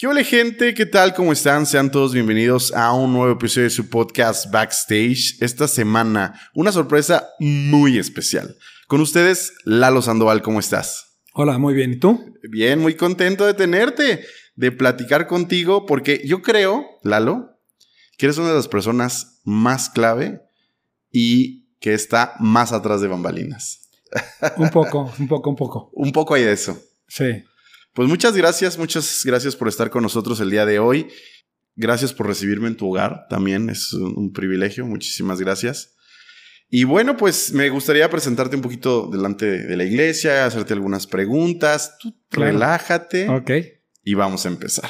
¿Qué hola gente? ¿Qué tal? ¿Cómo están? Sean todos bienvenidos a un nuevo episodio de su podcast Backstage. Esta semana, una sorpresa muy especial. Con ustedes, Lalo Sandoval, ¿cómo estás? Hola, muy bien. ¿Y tú? Bien, muy contento de tenerte, de platicar contigo, porque yo creo, Lalo, que eres una de las personas más clave y que está más atrás de bambalinas. Un poco, un poco, un poco. un poco hay de eso. Sí. Pues muchas gracias, muchas gracias por estar con nosotros el día de hoy. Gracias por recibirme en tu hogar, también es un, privilegio, muchísimas gracias. Y bueno, pues me gustaría presentarte un poquito delante de, de la iglesia, hacerte algunas preguntas. Tú Claro. relájate Ok. y vamos a empezar.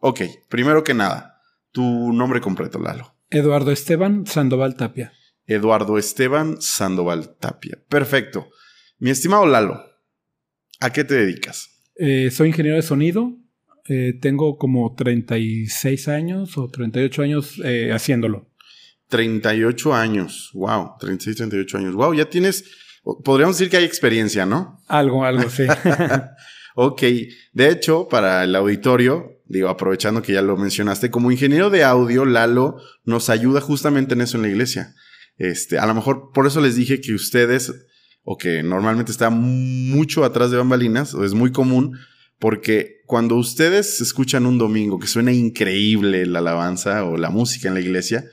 Ok, primero que nada, tu nombre completo, Lalo. Eduardo Esteban Sandoval Tapia. Eduardo Esteban Sandoval Tapia. Perfecto. Mi estimado Lalo, ¿a qué te dedicas? Eh, soy ingeniero de sonido. Eh, tengo como 36 años o 38 años eh, haciéndolo. 38 años. Wow, 36, 38 años. Wow, ya tienes, podríamos decir que hay experiencia, ¿no? Algo, algo, sí. Ok, de hecho, para el auditorio, digo, aprovechando que ya lo mencionaste, como ingeniero de audio, Lalo nos ayuda justamente en eso en la iglesia. Este, a lo mejor por eso les dije que ustedes, o que normalmente está mucho atrás de bambalinas, o es muy común, porque cuando ustedes escuchan un domingo que suena increíble la alabanza o la música en la iglesia,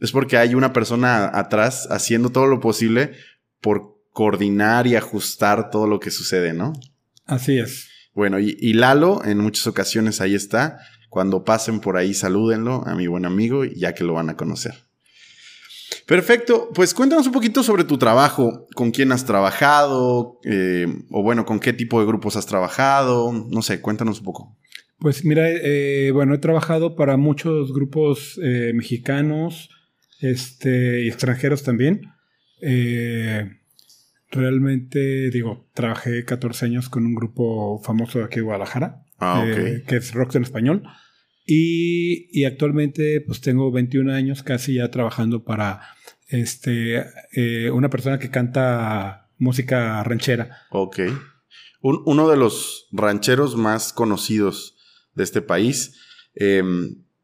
es porque hay una persona atrás haciendo todo lo posible por coordinar y ajustar todo lo que sucede, ¿no? Así es. Bueno, y, y Lalo en muchas ocasiones ahí está. Cuando pasen por ahí, salúdenlo a mi buen amigo, ya que lo van a conocer. Perfecto, pues cuéntanos un poquito sobre tu trabajo, con quién has trabajado, eh, o bueno, con qué tipo de grupos has trabajado, no sé, cuéntanos un poco. Pues mira, eh, bueno, he trabajado para muchos grupos eh, mexicanos este, y extranjeros también. Eh, realmente, digo, trabajé 14 años con un grupo famoso de aquí de Guadalajara. Ah, eh, que es rock en español. Y, actualmente pues tengo 21 años casi ya trabajando para este, eh, una persona que canta música ranchera. Ok. Un- uno de los rancheros más conocidos de este país. Eh,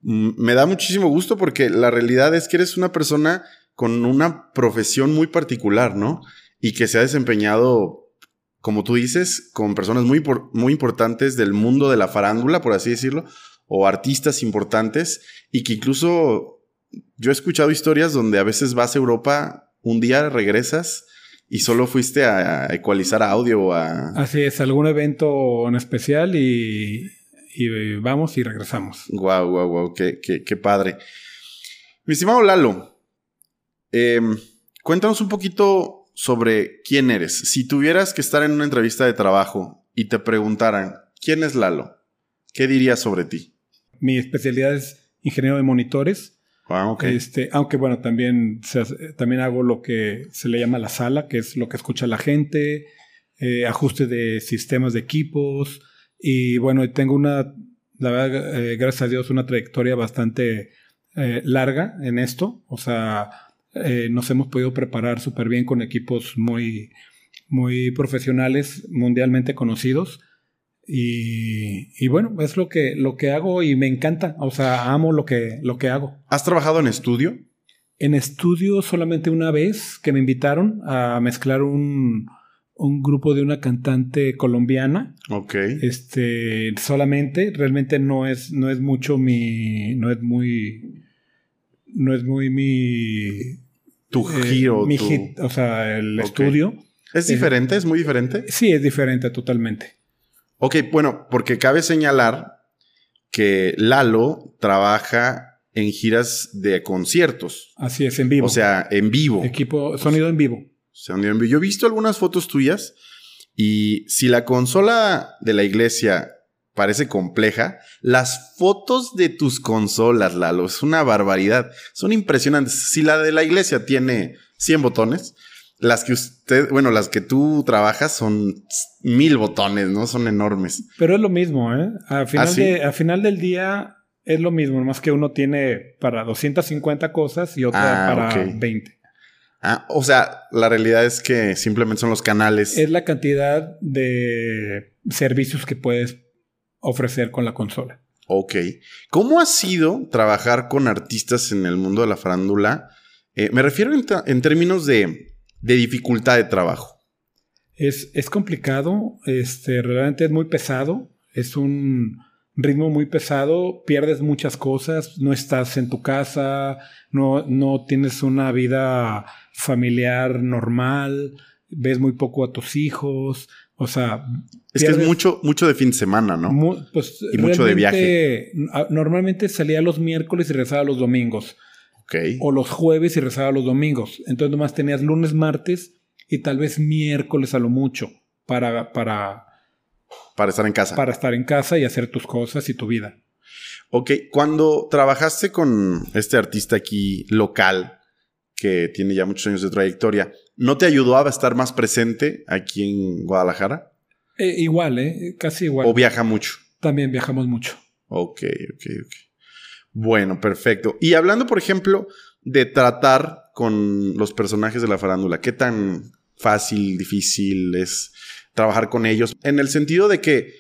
me da muchísimo gusto porque la realidad es que eres una persona con una profesión muy particular, ¿no? Y que se ha desempeñado, como tú dices, con personas muy, muy importantes del mundo de la farándula, por así decirlo, o artistas importantes, y que incluso yo he escuchado historias donde a veces vas a Europa, un día regresas y solo fuiste a, ecualizar audio o a... Así es, algún evento en especial y, y vamos y regresamos. Guau, guau, guau, qué, qué- qué padre. Mi estimado Lalo, em, cuéntanos un poquito sobre quién eres. Si tuvieras que estar en una entrevista de trabajo y te preguntaran, ¿quién es Lalo? ¿Qué dirías sobre ti? Mi especialidad es ingeniero de monitores. Ah. Este, aunque bueno, también, se también hago lo que se le llama la sala, que es lo que escucha la gente, eh, ajuste de sistemas de equipos. Y bueno, tengo una, la verdad, eh, gracias a Dios, una trayectoria bastante eh, larga en esto. O sea, eh, nos hemos podido preparar súper bien con equipos muy, muy profesionales, mundialmente conocidos. Y, y bueno, es lo que, lo que hago y me encanta. O sea, amo lo que, lo que hago. ¿Has trabajado en estudio? En estudio solamente una vez que me invitaron a mezclar un, un grupo de una cantante colombiana. Ok. Este, solamente, realmente no es, no es mucho mi, no es muy, no es muy mi, Tu eh, giro. mi tu- hit, o sea, el estudio. ¿Es diferente? ¿Es muy diferente? Sí, es diferente totalmente. Ok, bueno, porque cabe señalar que Lalo trabaja en giras de conciertos. Así es, en vivo. O sea, en vivo. equipo, sonido en vivo. Sonido en vivo. Yo he visto algunas fotos tuyas y si la consola de la iglesia parece compleja. Las fotos de tus consolas, Lalo, es una barbaridad. Son impresionantes. Si la de la iglesia tiene 100 botones, las que usted, bueno, las que tú trabajas son mil botones, ¿no? Son enormes. Pero es lo mismo, ¿eh? Al final, ¿Ah, sí? de, al final del día es lo mismo, más que uno tiene para 250 cosas y otra Ah, para ok. 20. Ah, o sea, la realidad es que simplemente son los canales. Es la cantidad de servicios que puedes ofrecer con la consola. Ok. ¿Cómo ha sido trabajar con artistas en el mundo de la farándula? Eh, me refiero en términos de, de dificultad de trabajo. Es, es complicado, este, realmente es muy pesado, es un ritmo muy pesado, pierdes muchas cosas, no estás en tu casa, no, no tienes una vida familiar normal, ves muy poco a tus hijos, o sea... Es que es mucho, mucho de fin de semana, ¿no? mu- pues, Y mucho de a- Normalmente salía los miércoles y regresaba los domingos, o los jueves y rezaba los domingos. Entonces nomás tenías lunes, martes y tal vez miércoles a lo mucho para, para, Para estar en casa. para estar en casa y hacer tus cosas y tu vida. Ok, cuando trabajaste con este artista aquí local, que tiene ya muchos años de trayectoria, ¿no te ayudó a estar más presente aquí en Guadalajara? Eh, igual, ¿eh? Casi igual. ¿O viaja mucho? También viajamos mucho. Ok, ok, ok. Bueno, perfecto. Y hablando, por ejemplo, de tratar con los personajes de la farándula, ¿qué tan fácil, difícil es trabajar con ellos? En el sentido de que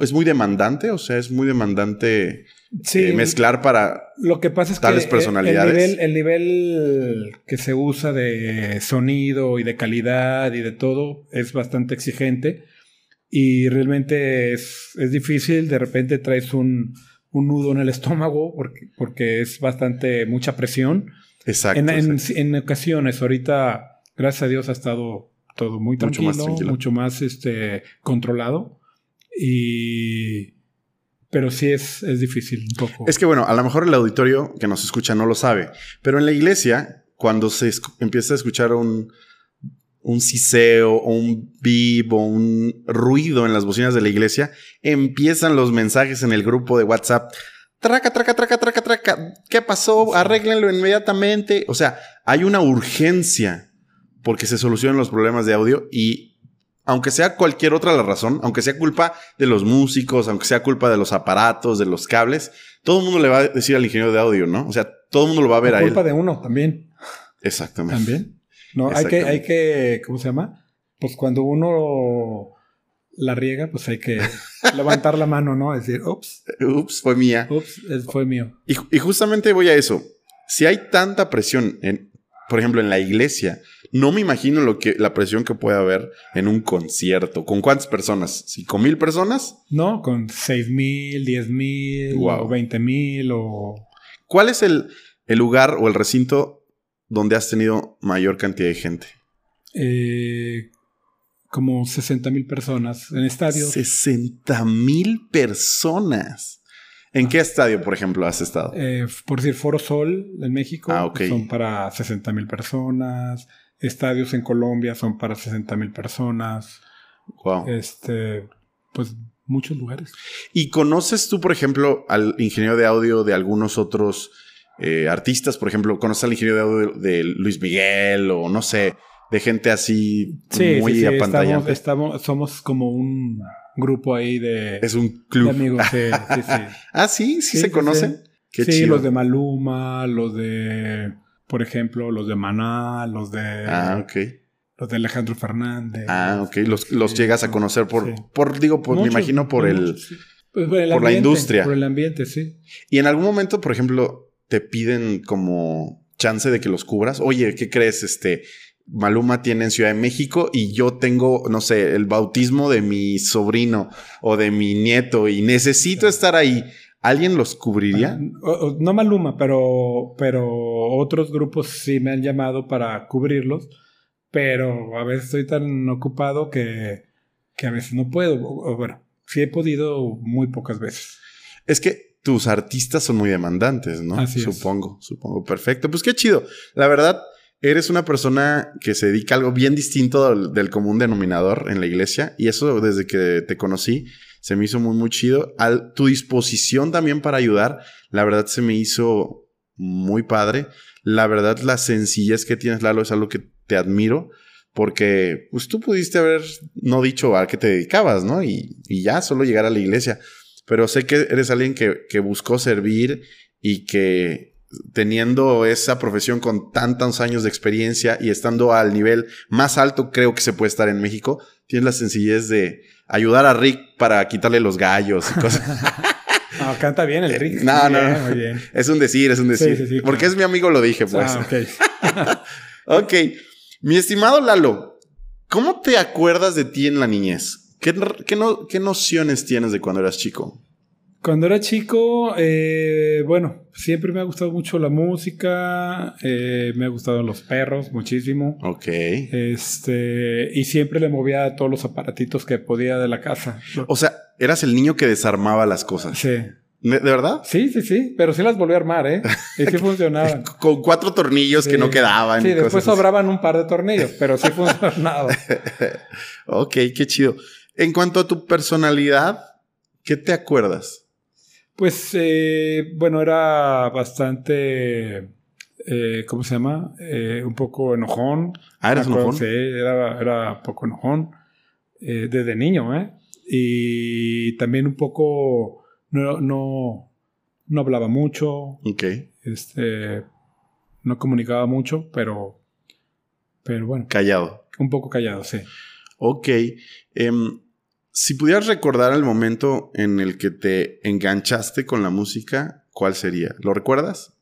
es muy demandante, o sea, es muy demandante Sí, eh, mezclar para... lo que pasa es tales que eh, personalidades. El nivel, el nivel que se usa de sonido y de calidad y de todo es bastante exigente y realmente es, es difícil. De repente traes un, un nudo en el estómago porque, porque es bastante mucha presión. Exacto. En, en- exacto. en ocasiones, ahorita, gracias a Dios, ha estado todo muy Mucho tranquilo, más mucho tranquilo. más, este, controlado. Y. Pero sí es, es difícil un poco. Es que bueno, a lo mejor el auditorio que nos escucha no lo sabe, pero en la iglesia, cuando se empieza a escuchar un, un siseo o un bip o un ruido en las bocinas de la iglesia, empiezan los mensajes en el grupo de WhatsApp. Traca, traca, traca, traca, traca. ¿Qué pasó? Arréglenlo inmediatamente. O sea, hay una urgencia porque se solucionen los problemas de audio y aunque sea cualquier otra la razón, aunque sea culpa de los músicos, aunque sea culpa de los aparatos, de los cables, todo el mundo le va a decir al ingeniero de audio, ¿no? O sea, todo el mundo lo va a ver a él. culpa de uno también. Exactamente. También. No, hay que, hay que, ¿cómo se llama? Pues cuando uno la riega, pues hay que levantar la mano, ¿no? Decir, ups, Ups, fue mía. ups, fue mío. Y, y justamente voy a eso. Si hay tanta presión, en, por ejemplo, en la iglesia, no me imagino lo que, la presión que puede haber en un concierto. ¿Con cuántas personas? ¿Cinco mil personas? No, con seis mil, diez mil, Wow. o veinte mil, o ¿Cuál es el, el lugar o el recinto donde has tenido mayor cantidad de gente? eh, como 60 mil personas en estadios. 60 mil personas. ¿En qué estadio, por ejemplo, has estado? Eh, por decir, Foro Sol en México Ah, ok. son para 60 mil personas. Estadios en Colombia son para 60 mil personas. Wow. Este, pues muchos lugares. ¿Y conoces tú, por ejemplo, al ingeniero de audio de algunos otros eh, artistas? Por ejemplo, ¿conoces al ingeniero de audio de, de Luis Miguel o no sé, de gente así Sí, muy sí, sí, estamos, estamos, somos como un grupo ahí de, Es un de club. amigos. Sí, sí, sí. ah, sí, sí, se conocen. Qué sí, chido. los de Maluma, los de, por ejemplo, los de Maná, los de, Ah, ok. los de Alejandro Fernández. Ah, ok. Los, llegas a no, conocer por, por digo, por, me imagino por el... Pues por el por la ambiente, industria. Por el ambiente, sí. Y en algún momento, por ejemplo, te piden como chance de que los cubras. Oye, ¿qué crees? Este Maluma tiene en Ciudad de México y yo tengo, no sé, el bautismo de mi sobrino o de mi nieto y necesito estar ahí. ¿Alguien los cubriría? No Maluma, pero, pero otros grupos sí me han llamado para cubrirlos, pero a veces estoy tan ocupado que, que a veces no puedo. O bueno, sí he podido muy pocas veces. Es que tus artistas son muy demandantes, ¿no? Así es. supongo, supongo. Perfecto. Pues qué chido. La verdad, eres una persona que se dedica a algo bien distinto del, del, común denominador en la iglesia. Y eso desde que te conocí se me hizo muy, muy chido. Tu disposición también para ayudar, la verdad se me hizo muy padre. La verdad, la sencillez que tienes, Lalo, es algo que te admiro. Porque pues tú pudiste haber no dicho a qué te dedicabas, ¿no? Y, y ya, solo llegar a la iglesia. Pero sé que eres alguien que, que buscó servir y que teniendo esa profesión con tantos años de experiencia y estando al nivel más alto creo que se puede estar en México, tienes la sencillez de ayudar a Rick para quitarle los gallos y cosas. No, canta bien el Rick. No, no, no. Es un decir, es un decir. Sí, sí, sí, Porque es mi amigo, lo dije, pues. Ah, ok. ok. Mi estimado Lalo, ¿cómo te acuerdas de ti en la niñez? ¿Qué, qué, no, qué nociones tienes de cuando eras chico? Cuando era chico, eh, bueno, siempre me ha gustado mucho la música, eh, me ha gustado los perros muchísimo. Ok. Este, y siempre le movía todos los aparatitos que podía de la casa. O sea, eras el niño que desarmaba las cosas. Sí. ¿De verdad? Sí, sí, sí, pero sí las volví a armar, ¿eh? Y sí funcionaban. Con cuatro tornillos que no quedaban. Sí, después sobraban un par de tornillos, pero sí funcionaban. ok, qué chido. En cuanto a tu personalidad, ¿qué te acuerdas? Pues, eh, bueno, era bastante, eh, ¿cómo se llama? Eh, un poco enojón. Ah, ¿eras enojón? Sí, era, era un poco enojón. desde niño, ¿eh? Y también un poco, no, no, no hablaba mucho. Ok. Este, no comunicaba mucho, pero, pero bueno. Callado. Un poco callado, sí. Ok. Um, si pudieras recordar el momento en el que te enganchaste con la música, ¿cuál sería? ¿Lo recuerdas?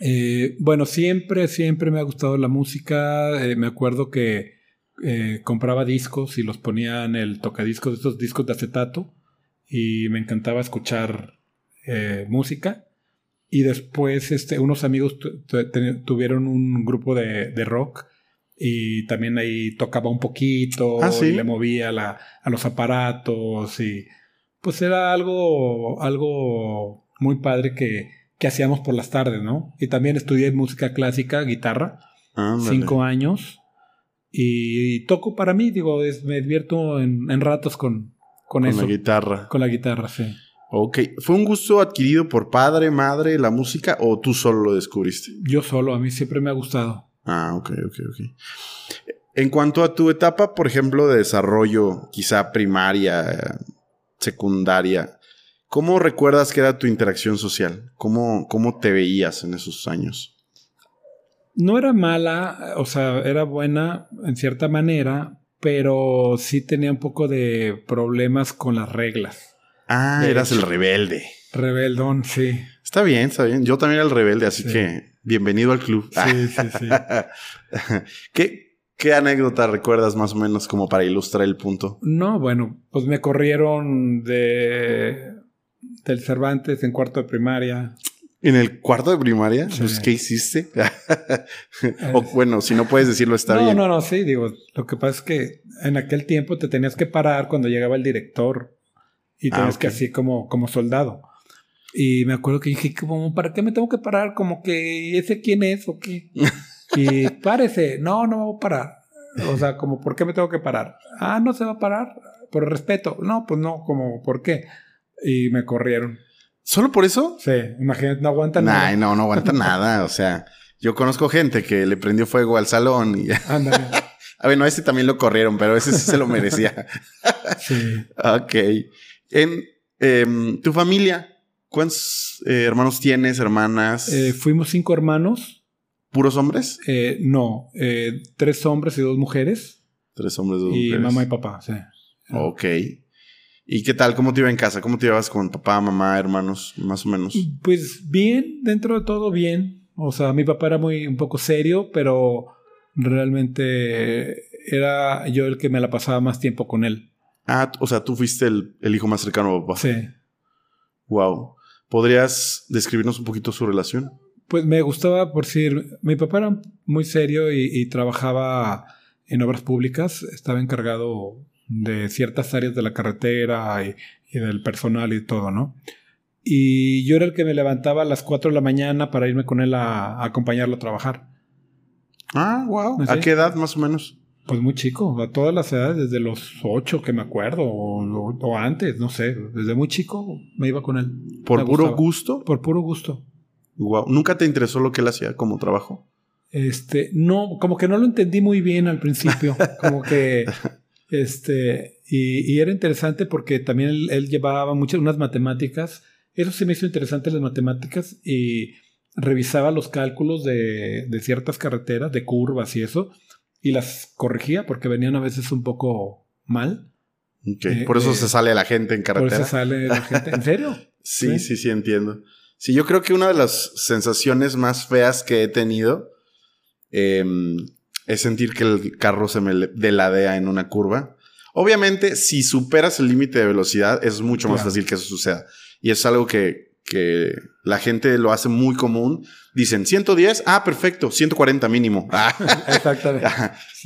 Eh, bueno, siempre, siempre me ha gustado la música. Eh, me acuerdo que eh, compraba discos y los ponía en el tocadiscos de estos discos de acetato y me encantaba escuchar música. Y después este, unos amigos tuvieron un grupo de, de rock y también ahí tocaba un poquito ah, y le movía la, a los aparatos y pues era algo, algo muy padre que, que hacíamos por las tardes, ¿no? Y también estudié música clásica, guitarra, cinco años y, toco para mí, digo, me divierto en, en ratos con, con, eso. Con la guitarra. Con la guitarra, sí. Ok. ¿Fue un gusto adquirido por padre, madre, la música o tú solo lo descubriste? Yo solo, a mí siempre me ha gustado. Ah, ok, ok, ok. En cuanto a tu etapa, por ejemplo, de desarrollo, quizá primaria, secundaria, ¿cómo recuerdas que era tu interacción social? ¿Cómo, cómo te veías en esos años? No era mala, o sea, era buena en cierta manera, pero sí tenía un poco de problemas con las reglas. Ah, eras el rebelde. Rebeldón, sí. Está bien, está bien. Yo también era el rebelde, así que bienvenido al club. Sí, sí, sí. ¿Qué, ¿Qué anécdota recuerdas más o menos como para ilustrar el punto? No, bueno, pues me corrieron de del Cervantes en cuarto de primaria. ¿En el cuarto de primaria? Pues, ¿Qué hiciste? o bueno, si no puedes decirlo, está bien. No, no, no, sí, digo, lo que pasa es que en aquel tiempo te tenías que parar cuando llegaba el director y ah, tenías que así como, como soldado. Y me acuerdo que dije, como, ¿para qué me tengo que parar? Como que ese quién es o qué. y párese. No, no voy a parar. O sea, como, ¿por qué me tengo que parar? Ah, no se va a parar. Por respeto. No, pues no, como, ¿por qué? Y me corrieron. ¿Solo por eso? Sí, imagínate, no aguanta nada. No, no aguanta nada. O sea, yo conozco gente que le prendió fuego al salón y. Ándale. a ver, no, ese también lo corrieron, pero ese sí se lo merecía. sí. Ok. En em, tu familia, ¿Cuántos eh, hermanos tienes, hermanas? Eh, fuimos cinco hermanos. ¿Puros hombres? Eh, no, tres hombres y dos mujeres. Tres hombres y dos mujeres. Y mamá y papá, sí. Ok. ¿Y qué tal? ¿Cómo te iba en casa? ¿Cómo te llevas con papá, mamá, hermanos, más o menos? Pues bien, dentro de todo bien. O sea, mi papá era muy un poco serio, pero realmente era yo el que me la pasaba más tiempo con él. Ah, o sea, tú fuiste el, el hijo más cercano a papá. Sí. Wow. ¿Podrías describirnos un poquito su relación? Pues me gustaba, por decir, mi papá era muy serio y, trabajaba en obras públicas, estaba encargado de ciertas áreas de la carretera y, del personal y todo, ¿no? Y yo era el que me levantaba a las 4 de la mañana para irme con él a, acompañarlo a trabajar. Ah, wow. ¿A Sí. qué edad más o menos? Pues muy chico, a todas las edades, desde los ocho que me acuerdo, o, antes, no sé, desde muy chico me iba con él. ¿Por Me puro gustaba. gusto? Por puro gusto. Wow. ¿Nunca te interesó lo que él hacía como trabajo? Este, no, como que no lo entendí muy bien al principio, como que, este, y, y era interesante porque también él, él llevaba muchas, unas matemáticas, eso sí me hizo interesante las matemáticas y revisaba los cálculos de, de ciertas carreteras, de curvas y eso, y las corregía porque venían a veces un poco mal. Ok. Eh, Por eso eh, se sale la gente en Por carretera. eso sale la gente. ¿En serio? Sí, Sí. sí, sí, entiendo. Sí, yo creo que una de las sensaciones más feas que he tenido em, es sentir que el carro se me deladea en una curva. Obviamente, si superas el límite de velocidad, es mucho más fácil que eso suceda. Y es algo que, que la gente lo hace muy común. Dicen 110, ah, perfecto, 140 mínimo. Ah. Exactamente.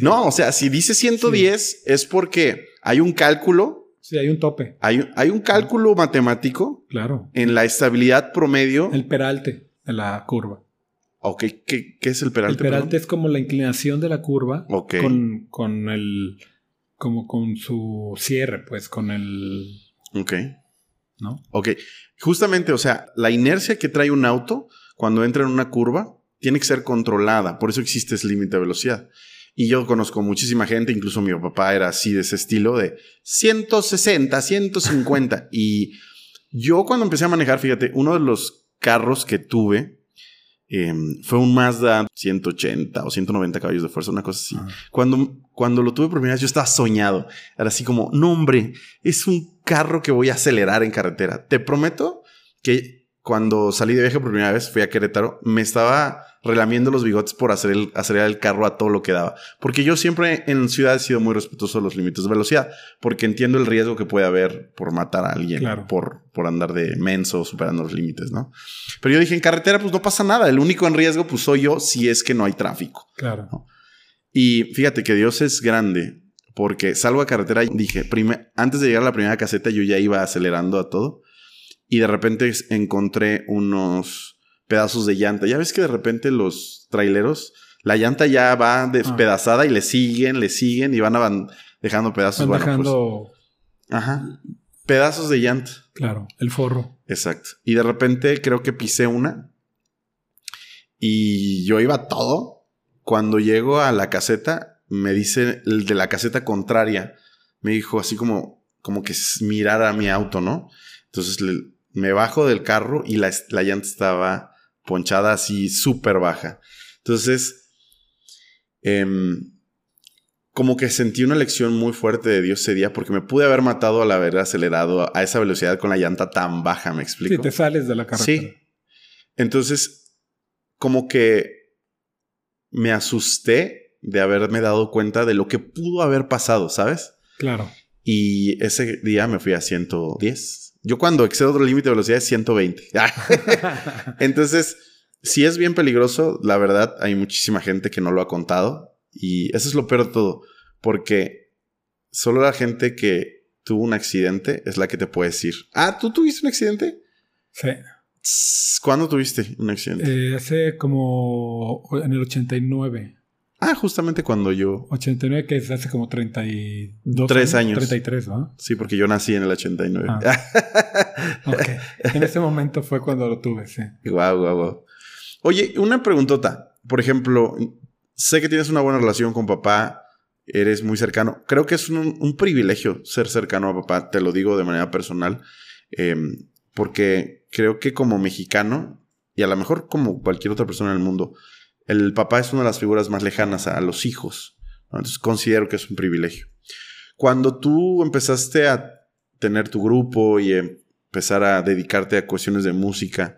No, o sea, si dice 110 es porque hay un cálculo, Sí, hay un tope, hay, un- hay un cálculo matemático claro. en la estabilidad promedio. El peralte de la curva. Ok, ¿qué, qué es el peralte? el peralte es como la inclinación de la curva Ok. con, con el como con su cierre, pues con el? Ok, ok. Justamente, o sea, la inercia que trae un auto cuando entra en una curva tiene que ser controlada. Por eso existe ese límite de velocidad. Y yo conozco muchísima gente, incluso mi papá era así de ese estilo de 160, 150. y yo cuando empecé a manejar, fíjate, uno de los carros que tuve eh, fue un Mazda 180 o 190 caballos de fuerza, una cosa así. Ajá. Cuando, cuando lo tuve por primera vez, yo estaba soñado. Era así como, no, hombre, es un carro que voy a acelerar en carretera. Te prometo que cuando salí de viaje por primera vez, fui a Querétaro, me estaba relamiendo los bigotes por hacer el, acelerar el carro a todo lo que daba. Porque yo siempre en ciudad he sido muy respetuoso de los límites de velocidad, porque entiendo el riesgo que puede haber por matar a alguien, Claro. por, por andar de menso superando los límites, ¿no? Pero yo dije, en carretera pues no pasa nada, el único en riesgo pues soy yo si es que no hay tráfico. Claro. Y fíjate que Dios es grande porque salgo a carretera y dije, antes de llegar a la primera caseta yo ya iba acelerando a todo y de repente encontré unos pedazos de llanta. Ya ves que de repente los traileros, la llanta ya va despedazada y le siguen, le siguen y van avan- dejando pedazos. Bueno, pues, dejando, ajá, pedazos de llanta. claro, el forro. Exacto. Y de repente creo que pisé una y yo iba a todo. Cuando llego a la caseta, me dice el de la caseta contraria, me dijo así como, como que mirara mi auto, ¿no? Entonces le- me bajo del carro y la, la llanta estaba ponchada así súper baja. Entonces, em, como que sentí una lección muy fuerte de Dios ese día porque me pude haber matado al haber acelerado a, a esa velocidad con la llanta tan baja, ¿me explico? Sí, te sales de la carretera. Sí. Entonces, como que me asusté de haberme dado cuenta de lo que pudo haber pasado, ¿sabes? Claro. Y ese día me fui a 110. Yo cuando excedo otro límite de velocidad es 120. Entonces, si es bien peligroso, la verdad, hay muchísima gente que no lo ha contado. Y eso es lo peor de todo, porque solo la gente que tuvo un accidente es la que te puede decir, ah, ¿tú tuviste un accidente? sí. ¿Cuándo tuviste un accidente? Eh, hace como en el 89. Ah, justamente cuando yo. 89 que es hace como 32 Tres años. 33, ¿no? Sí, porque yo nací en el 89. Ok. En ese momento fue cuando lo tuve, sí. Guau, guau, guau. Oye, una preguntota. Por ejemplo, sé que tienes una buena relación con papá, eres muy cercano. Creo que es un, un privilegio ser cercano a papá, te lo digo de manera personal, eh, porque creo que como mexicano, y a lo mejor como cualquier otra persona en el mundo, el papá es una de las figuras más lejanas a, a los hijos. ¿no? Entonces considero que es un privilegio. Cuando tú empezaste a tener tu grupo y empezar a dedicarte a cuestiones de música,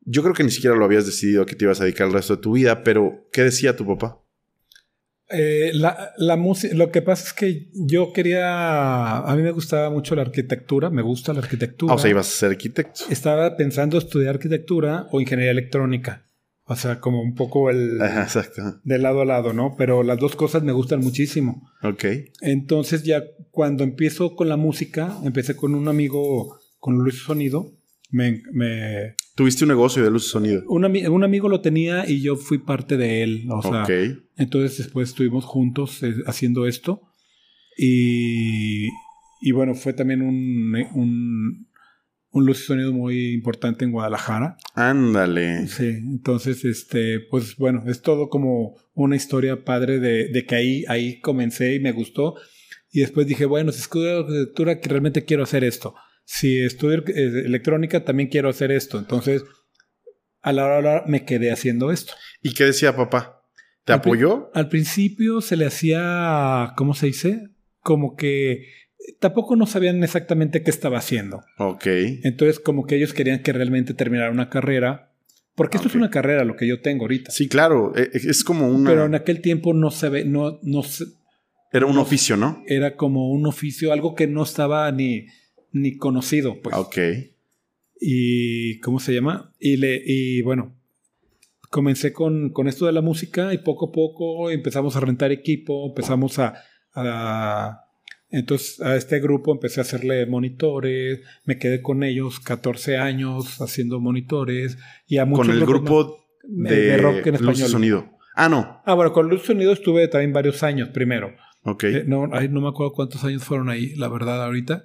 yo creo que ni siquiera lo habías decidido a que te ibas a dedicar el resto de tu vida, pero ¿qué decía tu papá? Eh, la, la música, lo que pasa es que yo quería, a mí me gustaba mucho la arquitectura, me gusta la arquitectura. Ah, o sea, ibas a ser arquitecto. Estaba pensando estudiar arquitectura o ingeniería electrónica. O sea, como un poco el Ajá, exacto. de lado a lado, ¿no? Pero las dos cosas me gustan muchísimo. Ok. Entonces ya cuando empiezo con la música, empecé con un amigo, con Luis Sonido. Me, me- Tuviste un negocio de luz y sonido. un, ami- un amigo lo tenía y yo fui parte de él. O sea, ok. Entonces después estuvimos juntos eh, haciendo esto. Y, y, bueno, fue también un, un, un luz y sonido muy importante en Guadalajara. Ándale. Sí, entonces, este, pues bueno, es todo como una historia padre de, de que ahí, ahí comencé y me gustó. Y después dije, bueno, si estudio arquitectura, que realmente quiero hacer esto. Si estudio eh, electrónica, también quiero hacer esto. Entonces, a la hora, a la hora me quedé haciendo esto. ¿Y qué decía papá? ¿Te apoyó? Al principio se le hacía, ¿cómo se dice? Como que tampoco no sabían exactamente qué estaba haciendo. Ok. Entonces, como que ellos querían que realmente terminara una carrera. Porque esto es una carrera, lo que yo tengo ahorita. Sí, claro. e- Es como una. Pero en aquel tiempo no se ve, no, no se- Era un oficio, ¿no? era como un oficio, algo que no estaba ni, ni conocido, pues. Ok. Y, ¿cómo se llama? Y, le, y bueno, comencé con, con esto de la música y poco a poco empezamos a rentar equipo, empezamos a, a- Entonces a este grupo empecé a hacerle monitores, me quedé con ellos 14 años haciendo monitores y a muchos Con el grupo de, de rock en Luz y español. Sonido. Ah, no. Ah, bueno, con Luz Sonido estuve también varios años primero. Ok. Eh, no, ay, no me acuerdo cuántos años fueron ahí, la verdad, ahorita.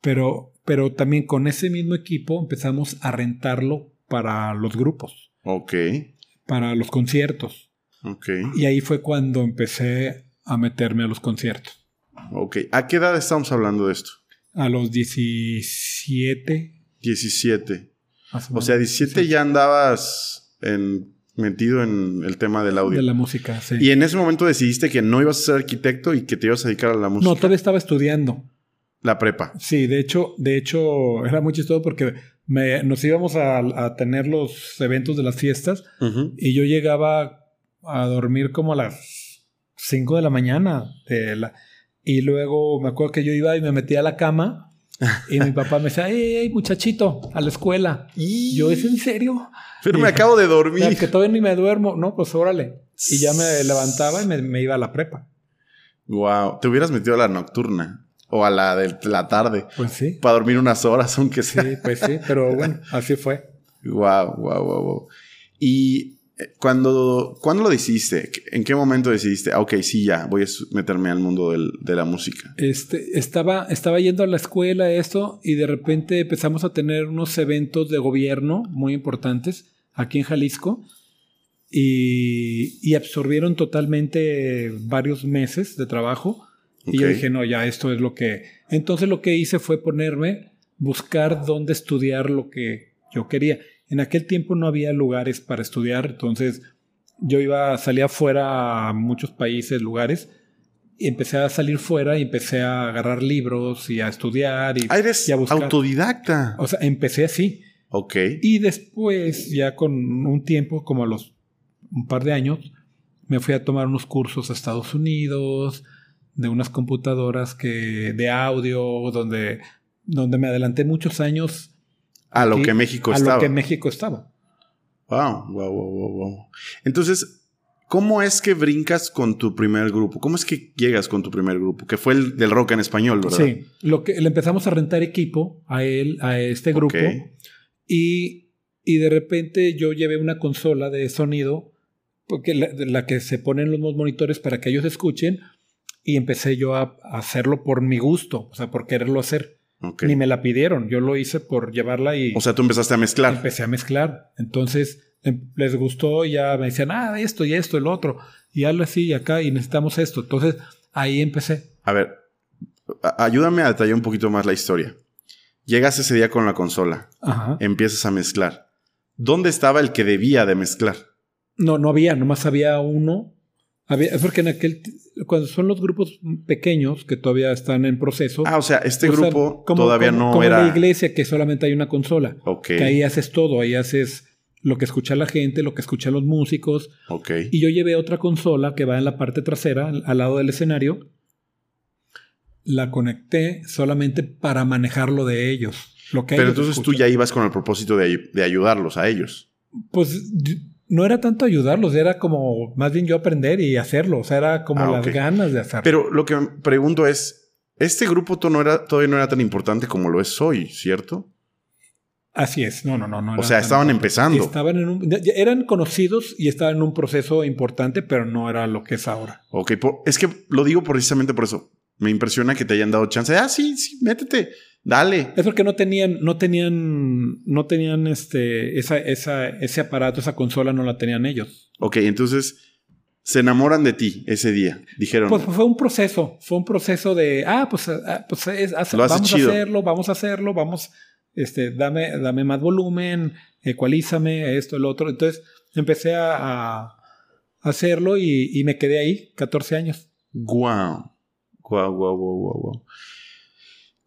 Pero, pero también con ese mismo equipo empezamos a rentarlo para los grupos, Ok. para los conciertos. Ok. Y ahí fue cuando empecé a meterme a los conciertos. Ok. ¿A qué edad estamos hablando de esto? A los 17. 17. más O sea, 17 ya andabas en- metido en el tema del audio. De la música, sí. Y en ese momento decidiste que no ibas a ser arquitecto y que te ibas a dedicar a la música. no, todavía estaba estudiando. La prepa. Sí, de hecho, de hecho, era muy chistoso porque me- nos íbamos a, a tener los eventos de las fiestas. Y yo llegaba a dormir como a las 5 de la mañana. de la- y luego me acuerdo que yo iba y me metía a la cama. Y mi papá me decía, ¡Ey, ey, muchachito! A la escuela. Y yo, ¿es en serio? Pero Y- me acabo de dormir. que todavía ni me duermo. No, pues órale. Y ya me levantaba y me, me iba a la prepa. Wow. Te hubieras metido a la nocturna o a la de la tarde Pues sí. para dormir unas horas, aunque sea. Sí, pues sí. Pero bueno, así fue. Wow, wow, wow, wow. Y cuando, ¿cuándo lo decidiste? ¿En qué momento decidiste? Ah, ok, sí, ya, voy a meterme al mundo del- de la música. Este, estaba, estaba yendo a la escuela, esto, y de repente empezamos a tener unos eventos de gobierno muy importantes aquí en Jalisco y, y absorbieron totalmente varios meses de trabajo. Y yo dije, no, ya esto es lo que... Entonces lo que hice fue ponerme, buscar dónde estudiar lo que yo quería. En aquel tiempo no había lugares para estudiar, entonces yo iba, salía afuera a muchos países, lugares, y empecé a salir fuera y empecé a agarrar libros y a estudiar y, Ah, eres y a buscar. autodidacta. O sea, empecé así. Ok. Y después, ya con un tiempo, como a los un par de años, me fui a tomar unos cursos a Estados Unidos, de unas computadoras que, de audio, donde, donde me adelanté muchos años A lo que México a estaba. lo que México estaba. Wow, wow, wow, wow, wow. Entonces, ¿cómo es que brincas con tu primer grupo? ¿Cómo es que llegas con tu primer grupo? Que fue el del rock en español, ¿verdad? Sí, lo que le empezamos a rentar equipo a él, a este grupo, y, y de repente yo llevé una consola de sonido, porque la, la que se ponen los monitores para que ellos escuchen, y empecé yo a, a hacerlo por mi gusto, o sea, por quererlo hacer. Ni me la pidieron, yo lo hice por llevarla y O sea, tú empezaste a mezclar. empecé a mezclar. Entonces em- les gustó y ya me decían, ah, esto y esto, el otro, y algo así, y acá, y necesitamos esto. Entonces ahí empecé. A ver, ayúdame a detallar un poquito más la historia. Llegas ese día con la consola, Ajá. empiezas a mezclar. ¿Dónde estaba el que debía de mezclar? No, no había, nomás había uno. Había, es porque en aquel, cuando son los grupos pequeños que todavía están en proceso. Ah, o sea, este o sea, grupo como- todavía como- no como era. la iglesia que solamente hay una consola. Ok, Que ahí haces todo, ahí haces lo que escucha la gente, lo que escuchan los músicos. ok. Y yo llevé otra consola que va en la parte trasera, al, lado del escenario. La conecté solamente para manejarlo de ellos. Lo que Pero ellos entonces tú escuchan. ya ibas con el propósito de, de ayudarlos a ellos. Pues no era tanto ayudarlos, era como más bien yo aprender y hacerlo. O sea, era como Ah, las ganas de hacerlo. Pero lo que me pregunto es, este grupo to- no era, todavía no era tan importante como lo es hoy, ¿cierto? Así es, no, no, no. no o sea, estaban empezando. Estaban en un, eran conocidos y estaban en un proceso importante, pero no era lo que es ahora. Ok, es que lo digo precisamente por eso. Me impresiona que te hayan dado chance. Ah, sí, sí, métete, dale. Es porque no tenían, no tenían, no tenían este, esa, esa, ese aparato, esa consola no la tenían ellos. Ok, entonces se enamoran de ti ese día. Dijeron. Pues fue un proceso, fue un proceso de, ah, pues, ah, pues vamos a hacerlo, vamos a hacerlo, vamos este, dame, dame más volumen, ecualízame, esto, el otro. Entonces empecé a, hacerlo y, me quedé ahí 14 años. Guau, guau, guau, guau, guau.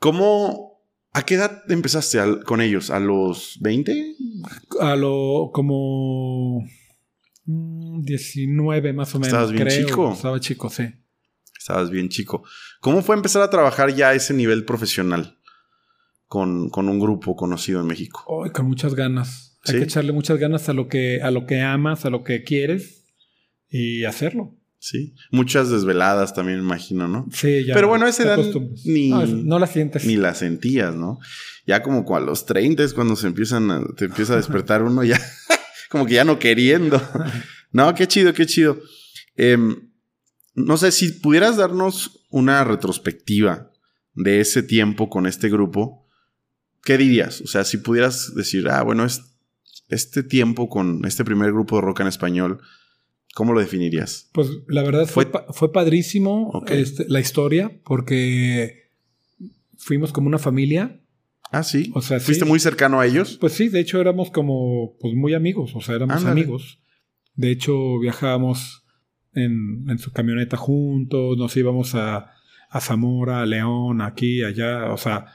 ¿Cómo, a qué edad empezaste con ellos? ¿A los 20? A lo, como 19 mm, más o menos. Estabas bien chico. Estaba chico, sí. Estabas bien chico. ¿Cómo fue empezar a trabajar ya a ese nivel profesional? con, un grupo conocido en México. con muchas ganas. Hay que echarle muchas ganas a lo que, a lo que amas, a lo que quieres y hacerlo. Sí, muchas desveladas también imagino, ¿no? Sí, ya. Pero bueno, a esa edad ni no, la sientes. Ni la sentías, ¿no? Ya como a los 30 es cuando se empiezan a, te empieza a despertar uno ya como que ya no queriendo. no, qué chido, qué chido. Em, no sé si pudieras darnos una retrospectiva de ese tiempo con este grupo ¿qué dirías? O sea, si pudieras decir, ah, bueno, es, este tiempo con este primer grupo de rock en español, ¿cómo lo definirías? Pues la verdad fue, fue, padrísimo este, la historia porque fuimos como una familia. Ah, sí. O sea, ¿Fuiste muy cercano a ellos? Pues sí, de hecho éramos como pues, muy amigos, o sea, éramos amigos. De hecho, viajábamos en, en, su camioneta juntos, nos íbamos a, a Zamora, a León, aquí, allá, o sea,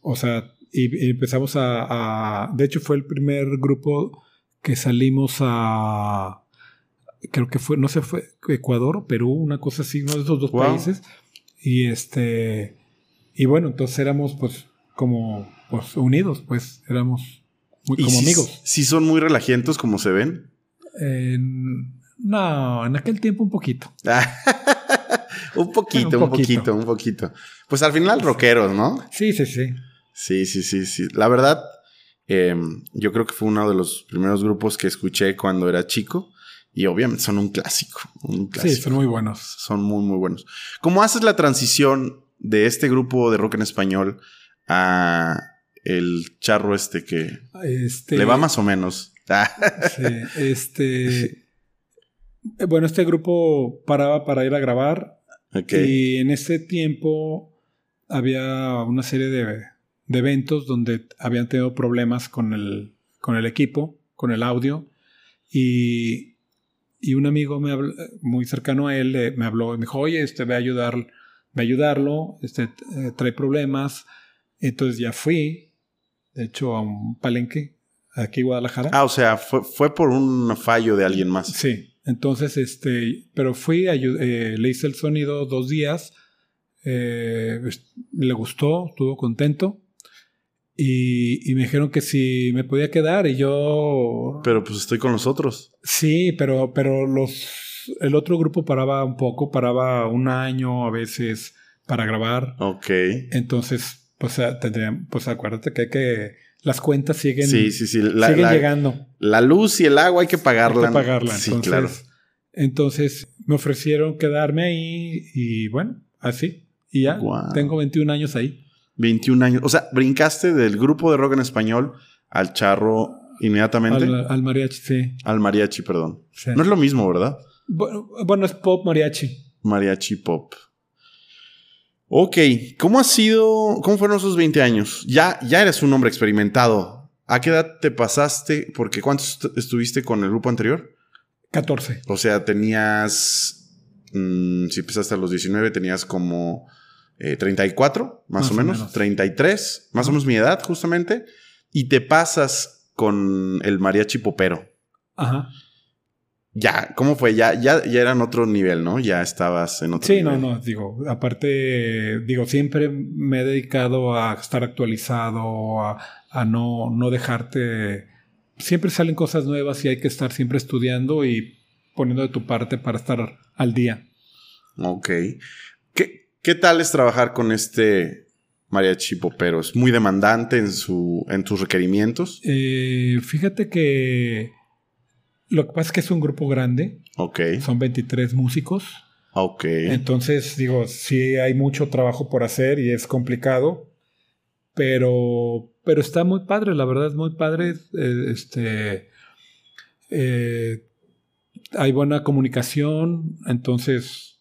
o sea, y, empezamos a, De hecho, fue el primer grupo que salimos a. Creo que fue, no sé, fue Ecuador o Perú, una cosa así, uno de esos dos países. Y este. Y bueno, entonces éramos pues como pues unidos, pues éramos muy, como amigos. ¿Sí son muy relajientos como se ven? no, en aquel tiempo un poquito. un poquito, un poquito, un poquito, Pues al final rockeros, ¿no? Sí, sí, sí. Sí, sí, sí, sí. La verdad, em, yo creo que fue uno de los primeros grupos que escuché cuando era chico. Y obviamente son un clásico, Sí, son muy buenos. Son muy, muy buenos. ¿Cómo haces la transición de este grupo de rock en español a el charro este que este, le va más o menos? sí, este... Bueno, este grupo paraba para ir a grabar. Y en ese tiempo había una serie de de eventos donde habían tenido problemas con el, con el equipo, con el audio. Y, y un amigo me muy cercano a él eh, me habló y me dijo, oye, este, voy a, ayudar, voy a ayudarlo, este, eh, trae problemas. Entonces ya fui, de hecho, a un palenque aquí en Guadalajara. Ah, o sea, fue, fue por un fallo de alguien más. Sí, entonces, este, pero fui, eh, le hice el sonido dos días, le gustó, estuvo contento. Y, me dijeron que si me podía quedar y yo... Pero pues estoy con los otros. Sí, pero, pero los, el otro grupo paraba un poco, paraba un año a veces para grabar. Ok. Entonces, pues, tendrían, pues acuérdate que hay que... Las cuentas siguen, sí, sí, sí. siguen llegando. La luz y el agua hay que pagarla. Hay que pagarla. Sí, claro. Entonces me ofrecieron quedarme ahí y bueno, así. Y ya, tengo 21 años ahí. 21 años. O sea, brincaste del grupo de rock en español al charro inmediatamente. Al, mariachi, sí. Al mariachi, perdón. No es lo mismo, ¿verdad? Bueno, es pop mariachi. Mariachi pop. Ok, ¿cómo ha sido, cómo fueron esos 20 años? Ya, ya eres un hombre experimentado. ¿A qué edad te pasaste? Porque ¿cuántos estuviste con el grupo anterior? 14. O sea, tenías, mm, si empezaste a los 19, tenías como 34, eh, más, o, menos, 33, más o menos mi edad justamente, y te pasas con el mariachi popero. Ajá. Ya, ¿cómo fue? Ya, ya, ya era en otro nivel, ¿no? Ya estabas en otro sí, nivel. Sí, no, no, digo, aparte, digo, siempre me he dedicado a estar actualizado, a, a no, no dejarte... Siempre salen cosas nuevas y hay que estar siempre estudiando y poniendo de tu parte para estar al día. Ok. ¿Qué, ¿Qué tal es trabajar con este mariachi popero? ¿Es muy demandante en, su, en tus requerimientos? Eh, fíjate que lo que pasa es que es un grupo grande. Ok. Son 23 músicos. Ok. Entonces, digo, sí hay mucho trabajo por hacer y es complicado. Pero, pero está muy padre, la verdad es muy padre. Eh, este, eh, hay buena comunicación, entonces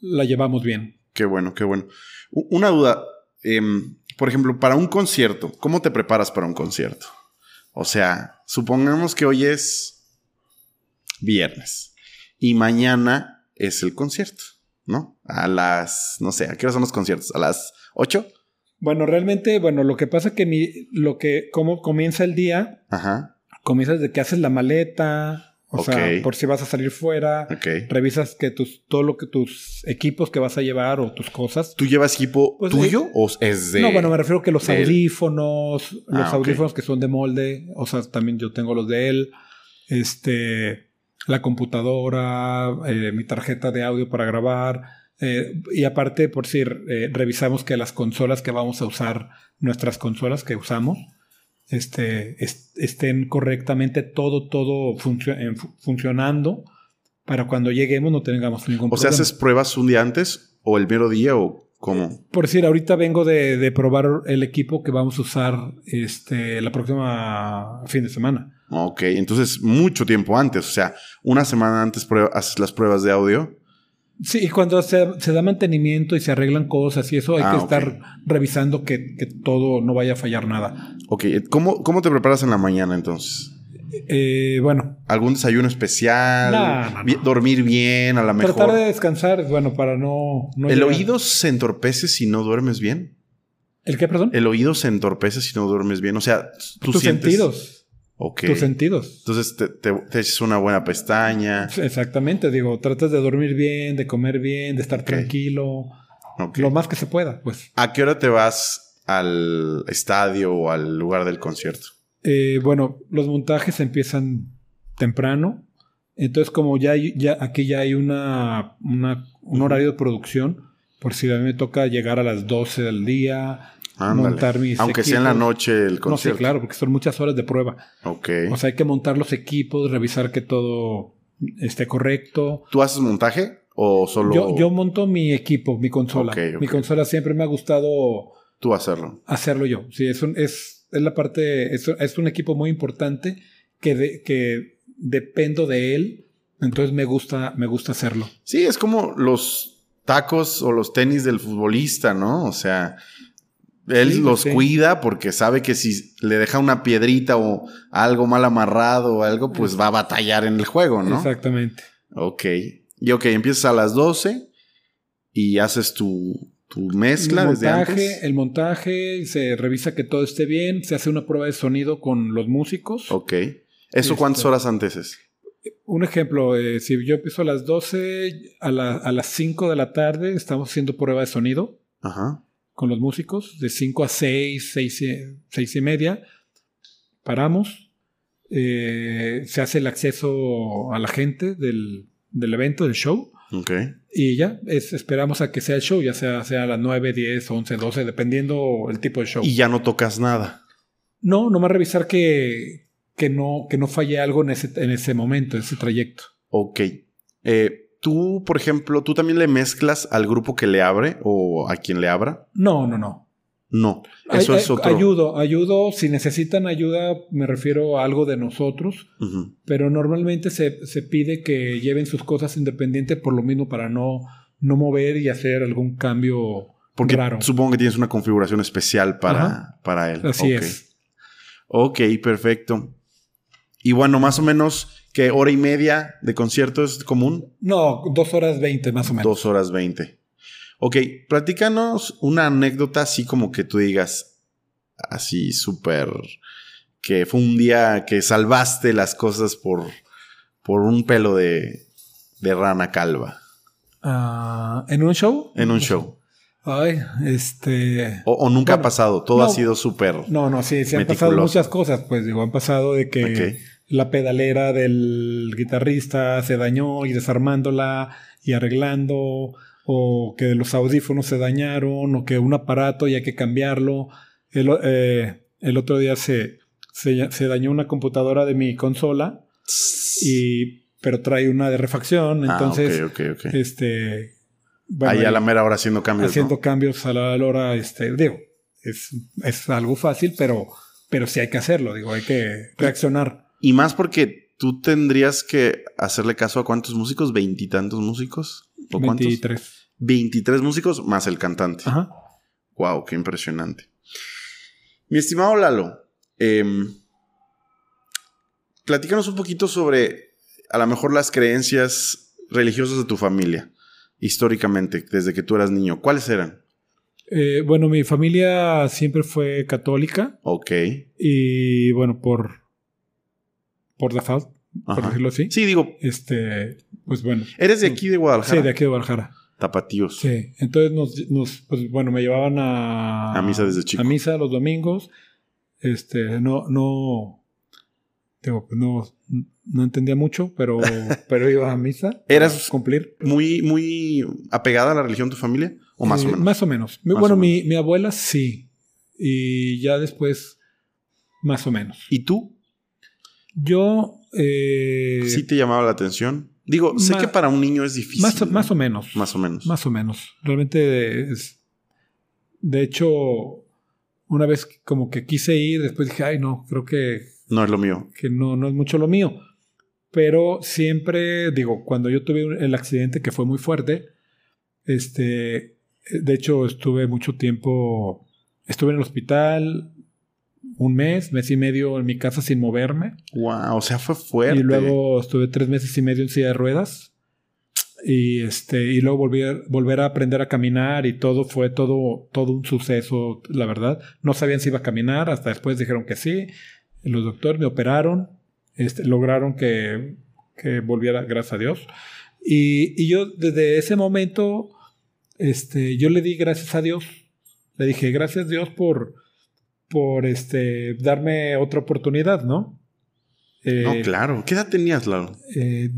la llevamos bien. Qué bueno, qué bueno. Una duda, em, por ejemplo, para un concierto, ¿cómo te preparas para un concierto? O sea, supongamos que hoy es viernes y mañana es el concierto, ¿no? A las, no sé, ¿a qué hora son los conciertos? ¿A las 8? Bueno, realmente, bueno, lo que pasa que mi, lo que, cómo comienza el día, Ajá, comienza desde que haces la maleta, o sea, por si vas a salir fuera, revisas que tus, todo lo que tus equipos que vas a llevar o tus cosas. ¿Tú llevas equipo Pues, tuyo o es de...? no, bueno, me refiero que los él. audífonos, los Ah, audífonos que son de molde, o sea, también yo tengo los de él, este, la computadora, eh, mi tarjeta de audio para grabar, eh, y aparte, por si eh, revisamos que las consolas que vamos a usar, nuestras consolas que usamos, este, es- estén correctamente todo, todo funcionando para cuando lleguemos no tengamos ningún O sea, problema. ¿haces pruebas un día antes o el mero día o cómo? Por decir, ahorita vengo de, de probar el equipo que vamos a usar este, la próxima fin de semana. Ok, entonces mucho tiempo antes, o sea, una semana antes haces las pruebas de audio. Sí, y cuando se, se da mantenimiento y se arreglan cosas y eso, hay Ah, que estar revisando que, que todo no vaya a fallar nada. Ok, ¿cómo, cómo te preparas en la mañana entonces? Eh, bueno, ¿Algún desayuno especial? No, no. ¿Dormir bien a lo mejor? tratar de descansar, bueno, para no... no ¿El llegar- oído se entorpece si no duermes bien? ¿El qué, perdón? ¿El oído se entorpece si no duermes bien? O sea, tú Tus sientes... sentidos. Tus sentidos. Entonces te, te, te echas una buena pestaña. Exactamente, digo, tratas de dormir bien, de comer bien, de estar tranquilo, lo más que se pueda, pues. ¿A qué hora te vas al estadio o al lugar del concierto? Eh, bueno, los montajes empiezan temprano. Entonces, como ya, hay- ya aquí ya hay una, una- un horario de producción, por si a mí me toca llegar a las 12 del día, Ándale. montar mis Aunque sea en la noche el No, sí, concierto. claro, porque son muchas horas de prueba. Ok. O sea, hay que montar los equipos, revisar que todo esté correcto. ¿Tú haces montaje o solo Yo, yo monto mi equipo, mi consola. Ok, ok. Mi consola siempre me ha gustado tú hacerlo? hacerlo yo. Sí, es, un, es, es la parte, es, es un equipo muy importante que, de- que dependo de él. Entonces me gusta, me gusta hacerlo. Sí, es como los tacos o los tenis del futbolista, ¿no? O sea, él Sí, los sí. cuida porque sabe que si le deja una piedrita o algo mal amarrado o algo, pues va a batallar en el juego, ¿no? Exactamente. Ok. Y ok, empiezas a las 12 y haces tu, tu mezcla el desde montaje, antes. el montaje, se revisa que todo esté bien, se hace una prueba de sonido con los músicos. Ok. ¿Eso Este- cuántas horas antes es? Un ejemplo, eh, si yo empiezo a las 12, a, la- a las 5 de la tarde estamos haciendo prueba de sonido. Ajá. Con los músicos, de 5 a 6, 6, y- media. Paramos. eh, se hace el acceso a la gente del, del evento, del show. Ok. Y ya, es- esperamos a que sea el show, ya sea, sea a las 9, 10, 11, 12, dependiendo el tipo de show. Y ya no tocas nada. No, nomás revisar que, que, no, que no falle algo en ese, en ese momento, en ese trayecto. Ok. Eh, tú, por ejemplo, ¿tú también le mezclas al grupo que le abre o a quien le abra? No, no, no. No. Eso Ay- es otro. Ayudo, ayudo. Si necesitan ayuda, me refiero a algo de nosotros. Pero normalmente se, se pide que lleven sus cosas independientes por lo mismo para no, no mover y hacer algún cambio Porque raro. supongo que tienes una configuración especial para, Ajá. para él. Así es. Ok, perfecto. Y bueno, más o menos, ¿qué hora y media de concierto es común? No, dos horas veinte más o menos. Dos horas veinte. Ok, platícanos una anécdota así como que tú digas, así súper, que fue un día que salvaste las cosas por, por un pelo de, de rana calva Ah, ¿En un show? en un show. Ay, este... O, o nunca ha pasado, todo no. ha sido súper... No, no, sí, sí han pasado muchas cosas. Pues digo, han pasado de que Ok. La pedalera del guitarrista se dañó y desarmándola y arreglando. o que los audífonos se dañaron, o que un aparato y hay que cambiarlo. El, eh, el otro día se, se, se, dañó una computadora de mi consola, y, pero trae una de refacción, entonces, ah, okay, okay, este... Bueno, Ahí a la mera hora haciendo cambios. Haciendo ¿no? cambios a la hora, este, digo, es, es algo fácil, pero, pero sí hay que hacerlo, digo, hay que reaccionar. Y más porque tú tendrías que hacerle caso a cuántos músicos, veintitantos músicos. ¿O 23. cuántos? 23 músicos más el cantante. Ajá. Wow, qué impresionante. Mi estimado Lalo, eh, platícanos un poquito sobre a lo mejor las creencias religiosas de tu familia, históricamente, desde que tú eras niño. ¿Cuáles eran? Eh, bueno, mi familia siempre fue católica. Ok. Y bueno, por, por default, por decirlo así. Sí, digo, Este, pues bueno. ¿eres de aquí de Guadalajara? Sí, de aquí de Guadalajara. Tapatíos. Sí. Entonces nos, nos pues bueno, me llevaban a. A misa desde chico. A misa los domingos. Este, no, no. Digo, pues no, no entendía mucho, pero, pero iba a misa. ¿Eras- a cumplir. ¿Muy, muy apegada a la religión tu familia? ¿O más Eh, o menos? Más o menos. Más bueno, o mi, mi abuela sí. Y ya después, más o menos. ¿Y tú? Yo. eh, ¿Sí te llamaba la atención? Digo, sé que para un niño es difícil. más, más o menos. Más o menos. Más o menos. Realmente es. De hecho, una vez como que quise ir, después dije, ay, no, creo que, No es lo mío. que no, no es mucho lo mío. Pero siempre, digo, cuando yo tuve el accidente que fue muy fuerte, este, de hecho estuve mucho tiempo, estuve en el hospital un mes, mes y medio en mi casa sin moverme. Wow, o sea, fue fuerte. Y luego estuve tres meses y medio en silla de ruedas. Y este, y luego volví a, volver a aprender a caminar y todo fue todo, todo un suceso, la verdad. No sabían si iba a caminar, hasta después dijeron que sí. Los doctores me operaron, este, lograron que, que volviera, gracias a Dios. Y, y yo desde ese momento, este, yo le di gracias a Dios. Le dije, gracias Dios por, por este, darme otra oportunidad, ¿no? Eh, No, claro. ¿Qué edad tenías, Lalo? eh,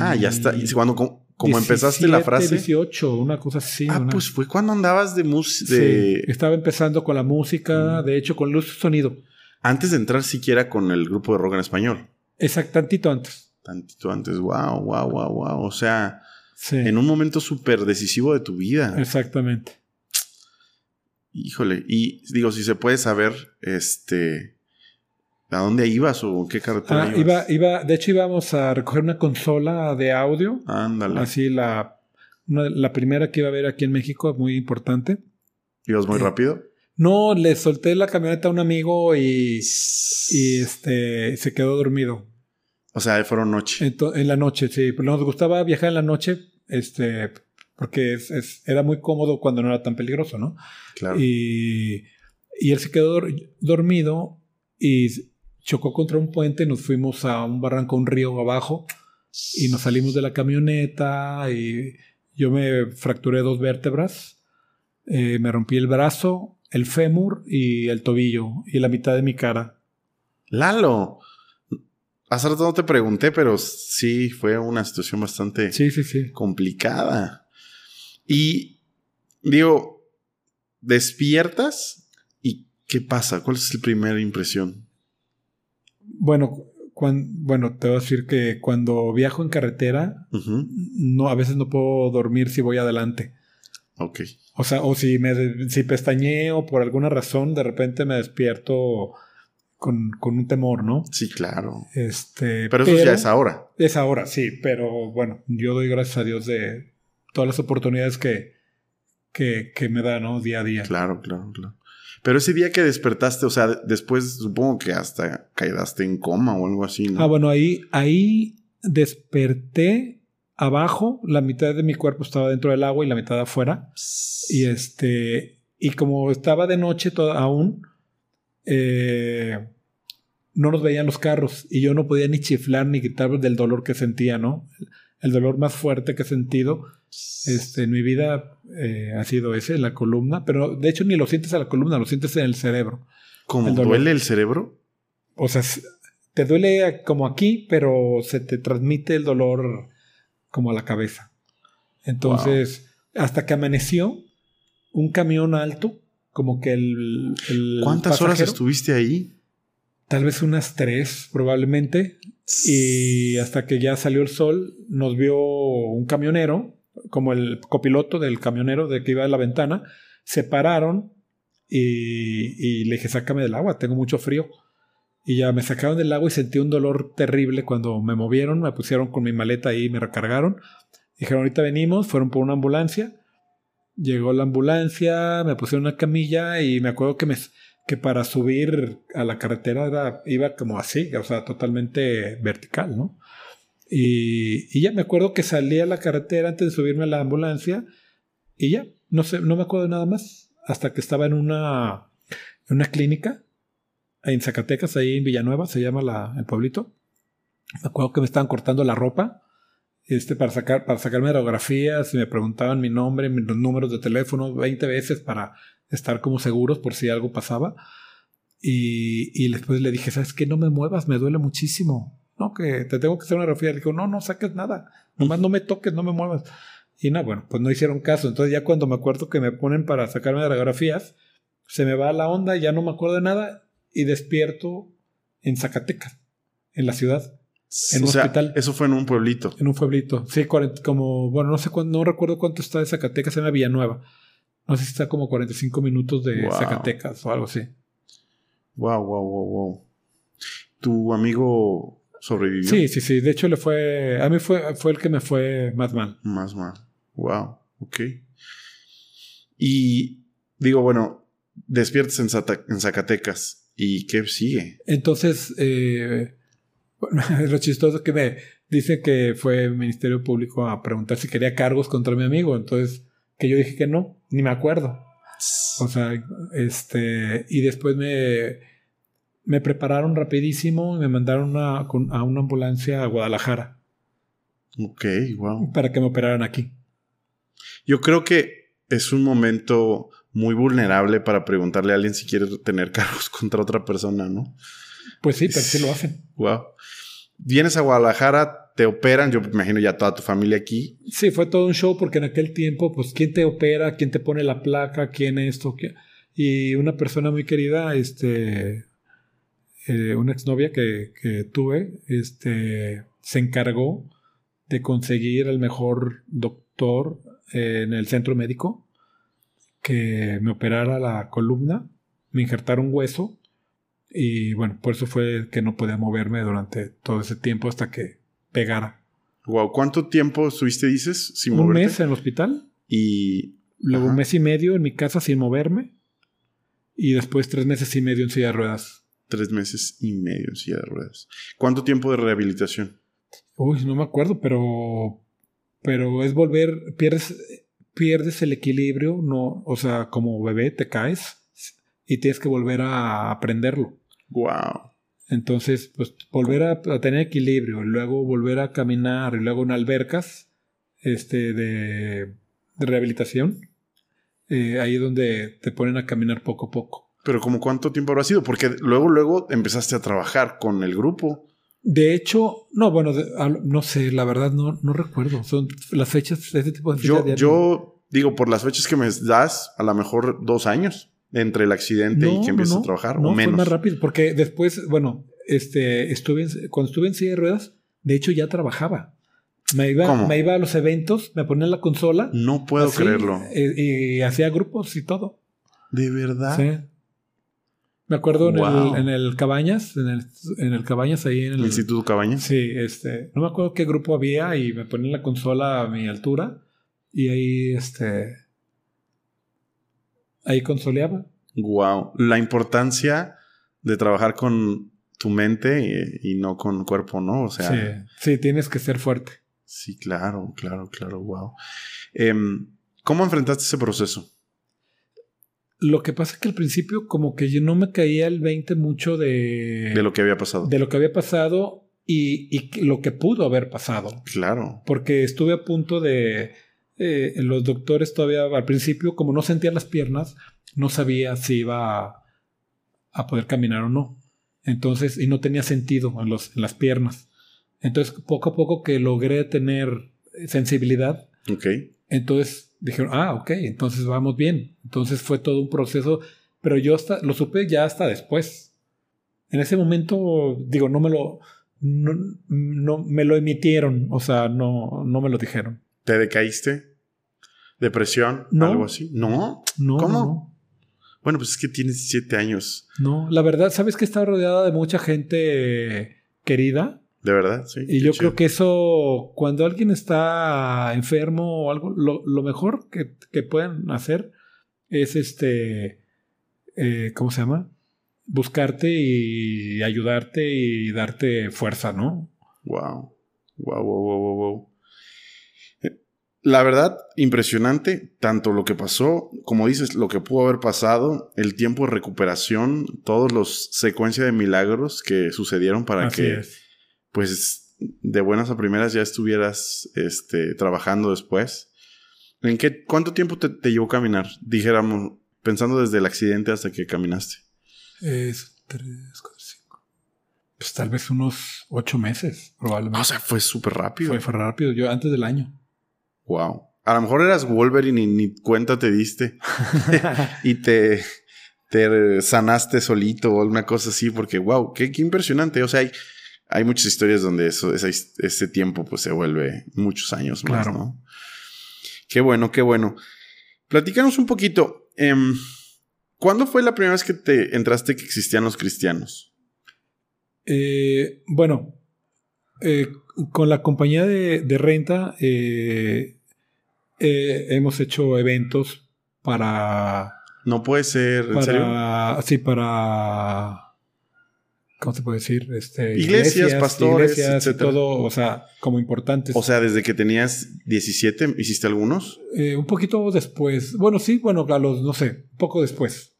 Ah, ya está. Y cuando como, como empezaste la 17, frase. 18, una cosa así. ah, una- pues fue cuando andabas de música. Sí, estaba empezando con la música, Mm. de hecho, con luz y sonido. Antes de entrar siquiera con el grupo de rock en español. Exacto, tantito antes. Tantito antes. Wow, wow, wow, wow. O sea, Sí, en un momento súper decisivo de tu vida. exactamente. Híjole. Y digo, si se puede saber, este. ¿A dónde ibas o qué carretera Ah, ibas? iba, iba, de hecho, íbamos a recoger una consola de audio. Ándale. Así la, una- la primera que iba a haber aquí en México, muy importante. ¿Ibas muy Eh, rápido? No, le solté la camioneta a un amigo y, y este, se quedó dormido. O sea, fueron noche. Ento- en la noche, sí. Pero Nos gustaba viajar en la noche, este, porque es- es- era muy cómodo cuando no era tan peligroso, ¿no? claro. Y, y él se quedó dor- dormido y chocó contra un puente. Nos fuimos a un barranco, un río abajo y nos salimos de la camioneta y yo me fracturé dos vértebras. Eh, me rompí el brazo, el fémur y el tobillo y la mitad de mi cara. Lalo. Hace rato no te pregunté, pero sí fue una situación bastante Sí, sí, sí. complicada. Y digo, despiertas y ¿qué pasa? ¿Cuál es la primera impresión? Bueno, bueno, te voy a decir que cuando viajo en carretera, no, a veces no puedo dormir si voy adelante. Ok. O sea, o si me si pestañeo por alguna razón, de repente me despierto con, con un temor, ¿no? Sí, claro. Este, Pero eso ya es ahora. Es ahora, sí, pero bueno, yo doy gracias a Dios de todas las oportunidades que, que, que me da, ¿no? Día a día. Claro, claro, claro. Pero ese día que despertaste, o sea, después supongo que hasta quedaste en coma o algo así, ¿no? Ah, bueno, ahí, ahí desperté abajo, la mitad de mi cuerpo estaba dentro del agua y la mitad afuera. Y este, y como estaba de noche aún, eh, no nos veían los carros y yo no podía ni chiflar ni gritar del dolor que sentía, ¿no? El dolor más fuerte que he sentido este, en mi vida eh, ha sido ese, la columna, pero de hecho ni lo sientes a la columna, lo sientes en el cerebro. ¿Cómo el duele el cerebro? O sea, te duele como aquí, pero se te transmite el dolor como a la cabeza. Entonces, hasta que amaneció, un camión alto, como que el... el ¿Cuántas horas estuviste ahí? Tal vez unas tres, probablemente. Y hasta que ya salió el sol, nos vio un camionero, como el copiloto del camionero de que iba a la ventana. Se pararon y, y le dije, sácame del agua, tengo mucho frío. Y ya me sacaron del agua y sentí un dolor terrible cuando me movieron, me pusieron con mi maleta ahí, me recargaron. Dijeron, ahorita venimos, fueron por una ambulancia. Llegó la ambulancia, me pusieron una camilla y me acuerdo que me, que para subir a la carretera era, iba como así, o sea, totalmente vertical, ¿no? Y, ya me acuerdo que salí a la carretera antes de subirme a la ambulancia y ya, no sé, no me acuerdo nada más, hasta que estaba en una, en una clínica en Zacatecas, ahí en Villanueva, se llama la, el pueblito. Me acuerdo que me estaban cortando la ropa este, para, sacar, para sacarme radiografías y me preguntaban mi nombre, mis números de teléfono 20 veces para estar como seguros por si algo pasaba. Y, y después le dije, ¿sabes qué? No me muevas, me duele muchísimo. No, que te tengo que hacer una radiografía. Le dijo, no, no saques nada. Nomás no me toques, no me muevas. Y nada, bueno, pues no hicieron caso. Entonces ya cuando me acuerdo que me ponen para sacarme radiografías, se me va la onda, ya no me acuerdo de nada y despierto en Zacatecas, en la ciudad, en o un sea, hospital. eso fue en un pueblito. en un pueblito. Sí, 40 como, bueno, no sé cuándo, no recuerdo cuánto está de Zacatecas, se llama Villanueva. No sé si está como 45 minutos de Wow. Zacatecas o algo así. Wow, wow, wow, wow. ¿Tu amigo sobrevivió? Sí, sí, sí. De hecho, le fue. A mí fue, fue el que me fue más mal. Más mal. Wow, ok. Y digo, bueno, despiertas en, Zata- en Zacatecas. ¿Y qué sigue? Entonces, eh, bueno, lo chistoso es que me dice que fue el Ministerio Público a preguntar si quería cargos contra mi amigo. Entonces, que yo dije que no, ni me acuerdo. O sea, este, y después me, me prepararon rapidísimo y me mandaron con- a una ambulancia a Guadalajara Ok, wow. para que me operaran aquí. Yo creo que es un momento muy vulnerable para preguntarle a alguien si quiere tener cargos contra otra persona, ¿no? Pues sí, pero sí lo hacen. Wow. Vienes a Guadalajara, te operan, yo me imagino ya toda tu familia aquí. Sí, fue todo un show porque en aquel tiempo, pues, ¿quién te opera? ¿Quién te pone la placa? ¿Quién esto? ¿Quién? Y una persona muy querida, este, eh, una exnovia que, que tuve, este, se encargó de conseguir el mejor doctor eh, en el centro médico que me operara la columna, me injertaron hueso y bueno, por eso fue que no podía moverme durante todo ese tiempo hasta que pegara. Wow, ¿cuánto tiempo estuviste, dices, sin Un moverte? mes en el hospital, Y luego Ajá. un mes y medio en mi casa sin moverme y después tres meses y medio en silla de ruedas. tres meses y medio en silla de ruedas. ¿Cuánto tiempo de rehabilitación? Uy, no me acuerdo, pero pero es volver, pierdes pierdes el equilibrio, no, o sea, como bebé te caes y tienes que volver a aprenderlo. Wow. Entonces, pues volver a, a tener equilibrio, luego volver a caminar, y luego en albercas este, de, de rehabilitación, eh, ahí donde te ponen a caminar poco a poco. Pero como cuánto tiempo habrá sido? Porque luego, luego empezaste a trabajar con el grupo. De hecho, no, bueno, de- al- no sé, la verdad no, no recuerdo. Son las fechas de este tipo de fechas Yo, yo digo, por las fechas que me das, a lo mejor dos años entre el accidente y No, que no, empiezas no. a trabajar, No, o fue menos. más rápido, porque después, bueno, este, estuve en- cuando estuve en silla de ruedas, de hecho ya trabajaba. Me iba, ¿Cómo? me iba a los eventos, me ponía en la consola. No puedo así, creerlo. eh, Y, hacía grupos y todo. ¿De verdad? Sí. Me acuerdo en, Wow. el, en el Cabañas, en el, en el Cabañas ahí en el... Instituto Cabañas. Sí, este, no me acuerdo qué grupo había y me ponía en la consola a mi altura y ahí, este, ahí consoleaba. Wow. La importancia de trabajar con tu mente y, y no con cuerpo, ¿no? O sea, sí, sí, tienes que ser fuerte. sí, claro, claro, claro, wow. Em, ¿Cómo enfrentaste ese proceso? Lo que pasa es que al principio como que yo no me caía el 20 mucho de, De lo que había pasado. de lo que había pasado y, lo que pudo haber pasado. Claro. Porque estuve a punto de... eh, los doctores todavía al principio, como no sentía las piernas, no sabía si iba a, a poder caminar o no. Entonces, y no tenía sentido en, los, en las piernas. Entonces, poco a poco que logré tener sensibilidad, Ok. Entonces dijeron, ah, ok, entonces vamos bien. Entonces fue todo un proceso, pero yo hasta, lo supe ya hasta después. En ese momento, digo, no me lo, no, no me lo emitieron, o sea, no, no me lo dijeron. ¿Te decaíste? ¿Depresión? No. ¿Algo así? ¿No? No, ¿Cómo? no. Bueno, pues es que tienes 17 años. No, la verdad, sabes que está rodeada de mucha gente querida. ¿De verdad? Sí. Y yo creo que eso, cuando alguien está enfermo o algo, lo, lo mejor que, que, pueden hacer es este, eh, ¿cómo se llama? Buscarte y ayudarte y darte fuerza, ¿no? Wow. Wow, wow, wow, wow, wow. La verdad, impresionante, tanto lo que pasó, como dices, lo que pudo haber pasado, el tiempo de recuperación, todos los secuencias de milagros que sucedieron para Así que, es. pues, de buenas a primeras ya estuvieras este, trabajando después. ¿En qué, cuánto tiempo te, te llevó caminar? Dijéramos, pensando desde el accidente hasta que caminaste. Es tres, cuatro, cinco. Pues tal vez unos ocho meses, probablemente. O sea, fue súper rápido. fue, fue rápido, yo antes del año. Wow. A lo mejor eras Wolverine y ni cuenta te diste. y te, te sanaste solito o alguna cosa así, porque wow, qué, qué impresionante. O sea, hay, hay muchas historias donde eso, esa, ese tiempo pues se vuelve muchos años más, Claro. ¿no? Qué bueno, qué bueno. Platícanos un poquito. em, ¿Cuándo fue la primera vez que te entraste que existían los cristianos? Eh, bueno, eh, con la compañía de, de renta eh, eh, hemos hecho eventos para... No puede ser, ¿en serio? para sí, para... ¿Cómo se puede decir? Este, Iglesias, pastores, iglesias etcétera. todo, o sea, como importantes. O sea, desde que tenías 17, ¿hiciste algunos? Eh, un poquito después. Bueno, sí, bueno, a los, no sé, poco después.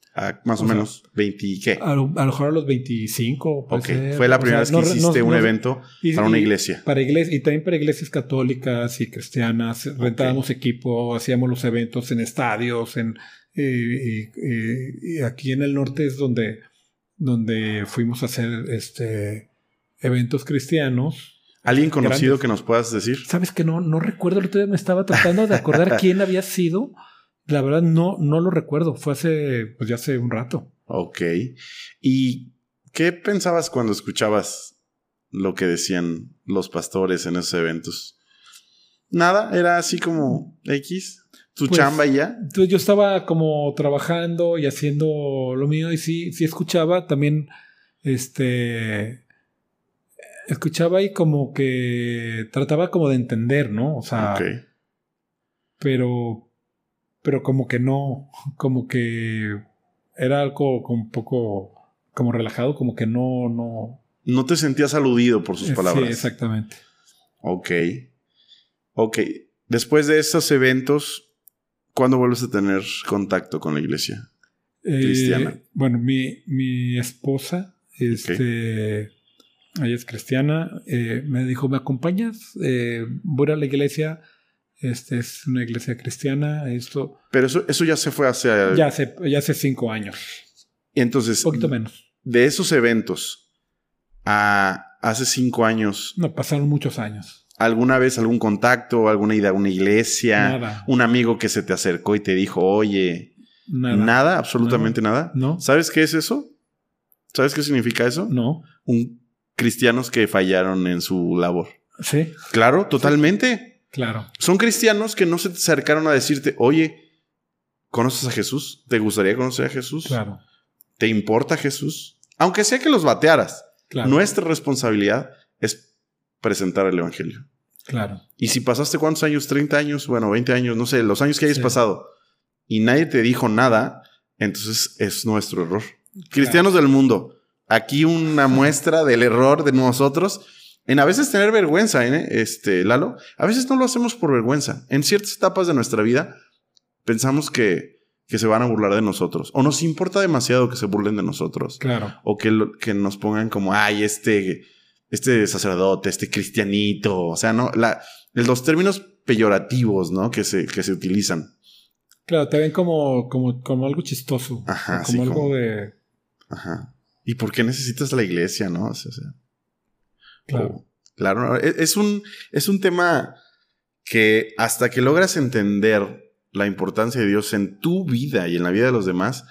Más o, O sea, menos 20 y qué. A lo, a lo mejor a los 25. puede Ok, ser. fue la O primera sea, vez que no- hiciste no- un no- evento y- para una iglesia. Para iglesias, y también para iglesias católicas y cristianas. Rentábamos equipo, hacíamos los eventos en estadios, en y, y- aquí en el norte es donde, donde fuimos a hacer este eventos cristianos. ¿Alguien conocido grandes. que nos puedas decir? Sabes que no, no recuerdo, el otro día me estaba tratando de acordar quién había sido. La verdad no, no lo recuerdo. Fue hace, pues ya hace un rato. Ok. ¿Y qué pensabas cuando escuchabas lo que decían los pastores en esos eventos? Nada, era así como X, tu Pues, chamba y ya. Entonces yo estaba como trabajando y haciendo lo mío y sí, sí escuchaba también, este, escuchaba y como que trataba como de entender, ¿no? O sea, ok. pero, pero como que no, como que era algo como un poco, como relajado, como que no, no. No te sentías aludido por sus Eh, palabras. Sí, exactamente. Ok. Ok. Después de esos eventos, ¿cuándo vuelves a tener contacto con la iglesia? Eh, Cristiana. bueno, mi, mi esposa, este, ella es cristiana, eh, me dijo, ¿me acompañas? Eh, voy a la iglesia, este es una iglesia cristiana, esto, Pero eso, eso ya se fue hace... ya hace, ya hace cinco años, Entonces, un poquito menos. de esos eventos a hace cinco años, No, pasaron muchos años. ¿alguna vez algún contacto, alguna idea, una iglesia, Nada, un amigo que se te acercó y te dijo, oye, nada. nada, absolutamente nada? ¿No? ¿Sabes qué es eso? ¿Sabes qué significa eso? No. Un cristianos que fallaron en su labor. Sí, Claro, totalmente. Claro. Son cristianos que no se te acercaron a decirte, oye, ¿conoces a Jesús? ¿Te gustaría conocer a Jesús? Claro. ¿Te importa Jesús? Aunque sea que los batearas, Claro. nuestra responsabilidad es presentar el Evangelio. Claro. Y si pasaste cuántos años, 30 años, bueno, 20 años, no sé, los años que hayas Sí. pasado, y nadie te dijo nada, entonces es nuestro error. Cristianos del mundo, aquí una muestra del error de nosotros en a veces tener vergüenza, ¿eh? este, Lalo. A veces no lo hacemos por vergüenza. En ciertas etapas de nuestra vida pensamos que, que se van a burlar de nosotros o nos importa demasiado que se burlen de nosotros Claro. o que, lo- que nos pongan como, ay, este, este sacerdote, este cristianito, o sea, ¿no? La, los términos peyorativos, ¿no? Que se, que se utilizan. Claro, te ven como, como, como algo chistoso. Ajá, O sí, como algo como- de. Ajá. ¿Y por qué necesitas la iglesia, no? O sea, o sea, Claro. claro, no, es, un, es un tema que hasta que logras entender la importancia de Dios en tu vida y en la vida de los demás,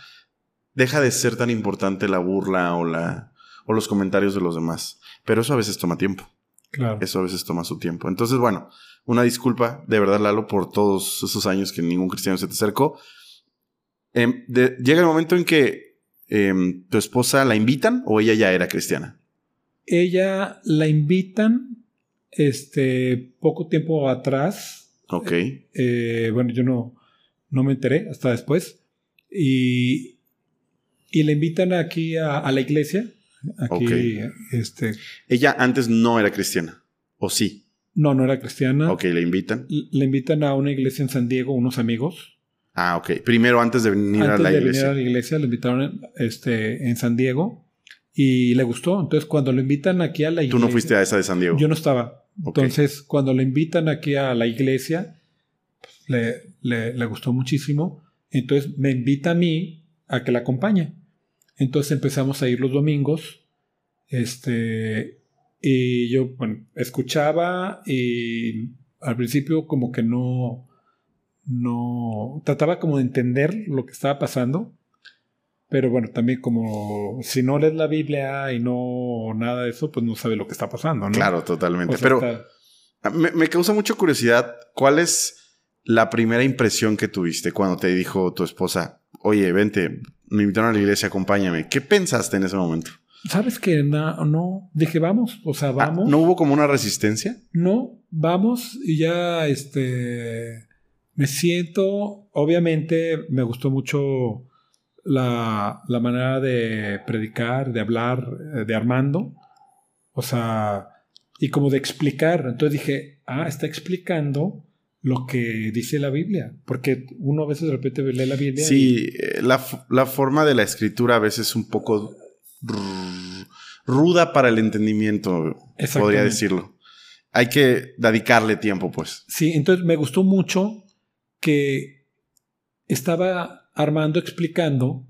deja de ser tan importante la burla o, la, o los comentarios de los demás. Pero eso a veces toma tiempo. Claro. Eso a veces toma su tiempo. Entonces, bueno, una disculpa de verdad, Lalo, por todos esos años que ningún cristiano se te acercó. Em, de- llega el momento en que em, tu esposa la invitan o ella ya era cristiana. Ella la invitan este poco tiempo atrás. Ok. eh, bueno, yo no, no me enteré hasta después. Y, y la invitan aquí a, a la iglesia. Aquí, Ok. este, Ella antes no era cristiana. ¿O sí? no, no era cristiana. Ok, le invitan. L- La invitan a una iglesia en San Diego, unos amigos. Ah, ok. Primero antes de venir Antes a la de iglesia. venir a la iglesia, le invitaron este, en San Diego y le gustó. Entonces, cuando lo invitan aquí a la iglesia. Tú no fuiste a esa de San Diego. Yo no estaba. Entonces, cuando le invitan aquí a la iglesia, pues, le, le- le gustó muchísimo. Entonces, me invita a mí a que la acompañe. Entonces empezamos a ir los domingos. Este. Y yo, bueno, escuchaba y al principio como que no. No. Trataba como de entender lo que estaba pasando. Pero bueno, también como si no lees la Biblia y no nada de eso, pues no sabe lo que está pasando, ¿no? Claro, totalmente. O sea, Pero está- ah, me, me causa mucha curiosidad. ¿Cuál es la primera impresión que tuviste cuando te dijo tu esposa, oye, vente, me invitaron a la iglesia, acompáñame? ¿Qué pensaste en ese momento? ¿Sabes que no, no? Dije, vamos, o sea, Ah, vamos. ¿No hubo como una resistencia? No, vamos y ya, este, me siento, obviamente me gustó mucho la, la manera de predicar, de hablar eh, de Armando, o sea, y como de explicar. Entonces dije, ah, está explicando lo que dice la Biblia, porque uno a veces de repente lee la Biblia. y- Sí, eh, la, la forma de la escritura a veces es un poco ruda para el entendimiento, podría decirlo. Hay que dedicarle tiempo, pues. Sí, entonces me gustó mucho que estaba Armando explicando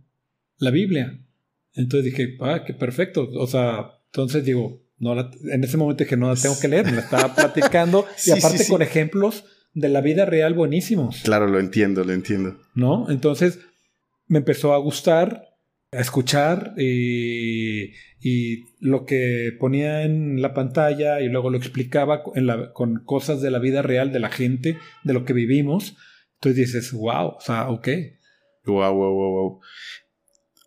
la Biblia. Entonces dije, ah, qué perfecto. O sea, entonces digo, no la- en ese momento dije, no la tengo que leer, me la estaba platicando Sí, y aparte sí, sí. con ejemplos de la vida real buenísimos, Claro, lo entiendo, lo entiendo. ¿no? Entonces me empezó a gustar, a escuchar y, y lo que ponía en la pantalla y luego lo explicaba en la- con cosas de la vida real de la gente, de lo que vivimos. Entonces dices, wow, o sea, ok. Wow, wow, wow, wow.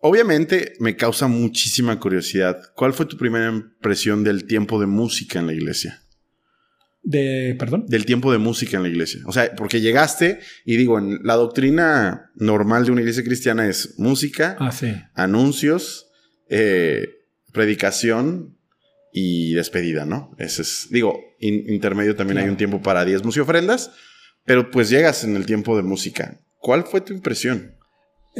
Obviamente me causa muchísima curiosidad. ¿Cuál fue tu primera impresión del tiempo de música en la iglesia? De, perdón. Del tiempo de música en la iglesia. O sea, porque llegaste y digo, en la doctrina normal de una iglesia cristiana es música, Ah, sí. anuncios, eh, predicación y despedida, ¿no? Ese es, digo, in- intermedio también hay un tiempo para diezmos y ofrendas, pero pues llegas en el tiempo de música. ¿Cuál fue tu impresión?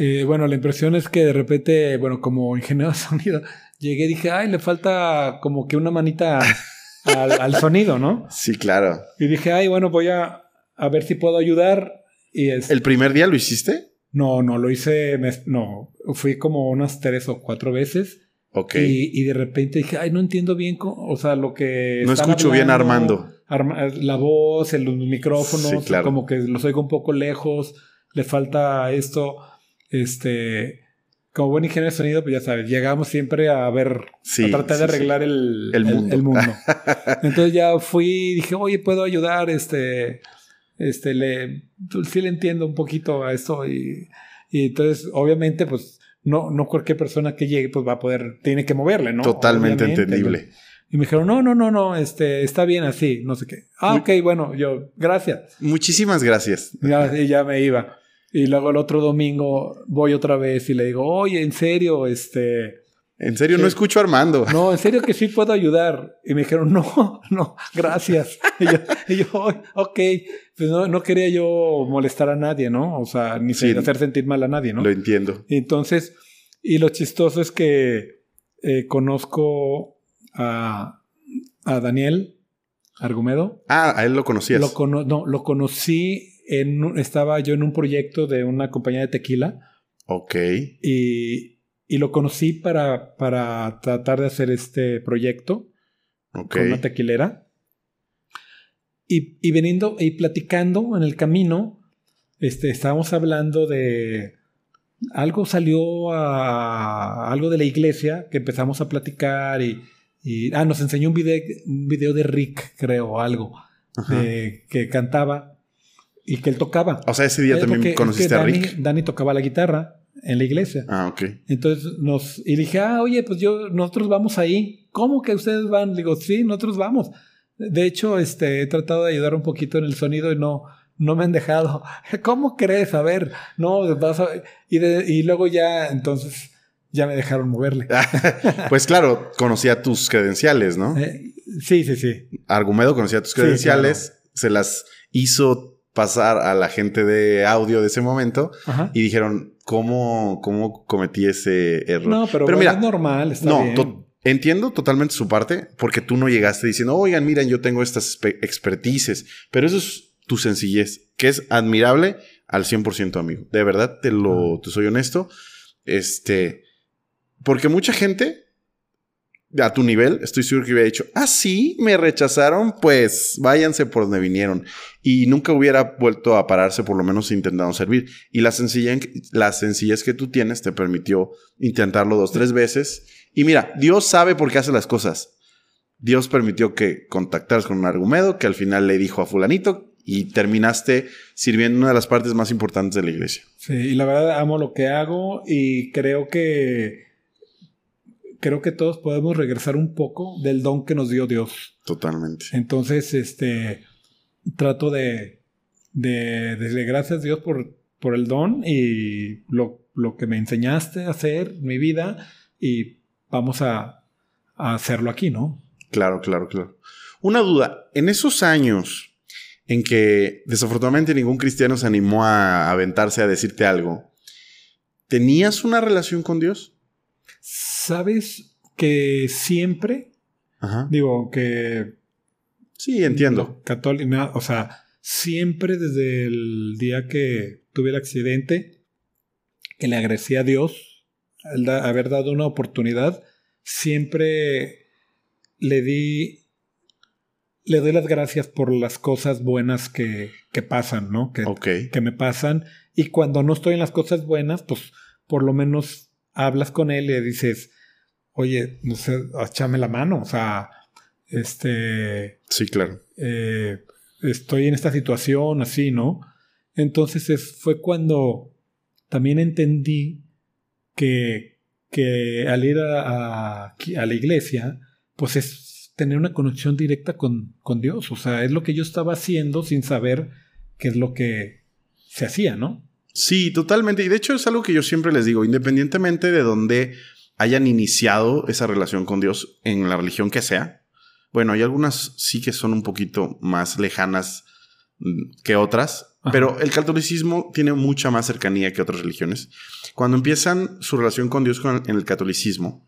Eh, bueno, la impresión es que de repente, bueno, como ingeniero de sonido, llegué y dije, ay, le falta como que una manita al, al sonido, ¿no? Sí, claro. Y dije, ay, bueno, voy a, a ver si puedo ayudar. Y es, ¿El primer día lo hiciste? no, no, lo hice, me- no, fui como unas tres o cuatro veces. Ok. Y, y de repente dije, ay, no entiendo bien, o sea, lo que... No escucho bien Armando. Arma- la voz, el- los micrófonos, Sí, claro. como que los oigo un poco lejos, le falta esto, este... Como buen ingeniero de sonido, pues ya sabes, llegamos siempre a ver, Sí, a tratar sí, de sí. arreglar el, El mundo. el mundo. Entonces ya fui y dije, oye, puedo ayudar, este, este, le, pues, sí le entiendo un poquito a esto y, y entonces, obviamente, pues, no, no cualquier persona que llegue, pues va a poder, tiene que moverle, ¿no? Totalmente Obviamente. entendible. Y me dijeron, no, no, no, no, este, está bien así, no sé qué. Ah, ok, bueno, yo, gracias. Muchísimas gracias. Ya, y ya me iba. Y luego el otro domingo voy otra vez y le digo, oye, en serio, este, En serio, no escucho a Armando. no, en serio que sí puedo ayudar. Y me dijeron, no, no, gracias. Y yo, y yo, ok, pues no, no quería yo molestar a nadie, ¿no? O sea, ni Sí. hacer sentir mal a nadie, ¿no? Lo entiendo. Y entonces, y lo chistoso es que eh, conozco a, a Daniel Argumedo. Ah, a él lo conocías. Lo, cono- no, lo conocí en estaba yo en un proyecto de una compañía de tequila Ok. y, y lo conocí para, para tratar de hacer este proyecto Ok. con una tequilera. Y, y veniendo y platicando en el camino, este, estábamos hablando de algo salió a algo de la iglesia que empezamos a platicar y, y ah, nos enseñó un video, un video de Rick, creo, algo, de, que cantaba y que él tocaba. O sea, ese día también conociste a Rick. Dani tocaba la guitarra en la iglesia. Ah, ok. Entonces nos, y dije, ah, oye, pues yo, nosotros vamos ahí. ¿Cómo que ustedes van? digo, sí, nosotros vamos. De hecho, este, he tratado de ayudar un poquito en el sonido y no, no me han dejado. ¿Cómo crees? A ver, no, vas a... Y, y luego ya, entonces, ya me dejaron moverle. pues claro, conocía tus credenciales, ¿no? Eh, sí, sí, sí. Argumedo conocía tus credenciales, se las hizo pasar a la gente de audio de ese momento y dijeron, ¿cómo, ¿cómo cometí ese error? No, pero, mira, es normal, está no, entiendo totalmente su parte, porque tú no llegaste diciendo, oigan, miren, yo tengo estas expertices, pero eso es tu sencillez, que es admirable al 100%, amigo. De verdad, te lo, te soy honesto. Este, porque mucha gente a tu nivel, estoy seguro que hubiera dicho, ah, sí, me rechazaron, pues váyanse por donde vinieron. Y nunca hubiera vuelto a pararse, por lo menos intentando servir. Y la, sencilla, la sencillez que tú tienes te permitió intentarlo dos, tres veces. Y mira, Dios sabe por qué hace las cosas. Dios permitió que contactaras con un argumento que al final le dijo a fulanito y terminaste sirviendo una de las partes más importantes de la iglesia. Sí, y la verdad amo lo que hago y creo que creo que todos podemos regresar un poco del don que nos dio Dios. Totalmente. Entonces, este, trato de, de, gracias a Dios por, por el don y lo, lo, que me enseñaste a hacer mi vida y vamos a, a hacerlo aquí, ¿no? Claro, claro, claro. Una duda, en esos años en que desafortunadamente ningún cristiano se animó a aventarse a decirte algo, ¿tenías una relación con Dios? Sabes que siempre, digo que... Sí, entiendo. Católica, o sea, siempre desde el día que tuve el accidente, que le agradecí a Dios al haber dado una oportunidad, siempre le di, le doy las gracias por las cosas buenas que, que pasan, ¿no? Que, que me pasan. Y cuando no estoy en las cosas buenas, pues por lo menos hablas con él y le dices, oye, no sé, échame la mano, o sea, este... Sí, claro. Eh, estoy en esta situación, así, ¿no? Entonces fue cuando también entendí que, que al ir a, a, la iglesia, pues es tener una conexión directa con, con Dios, o sea, es lo que yo estaba haciendo sin saber qué es lo que se hacía, ¿no? Sí, totalmente. Y de hecho es algo que yo siempre les digo, independientemente de dónde hayan iniciado esa relación con Dios en la religión que sea. Bueno, hay algunas sí que son un poquito más lejanas mm, que otras, pero el catolicismo tiene mucha más cercanía que otras religiones. Cuando empiezan su relación con Dios en el catolicismo,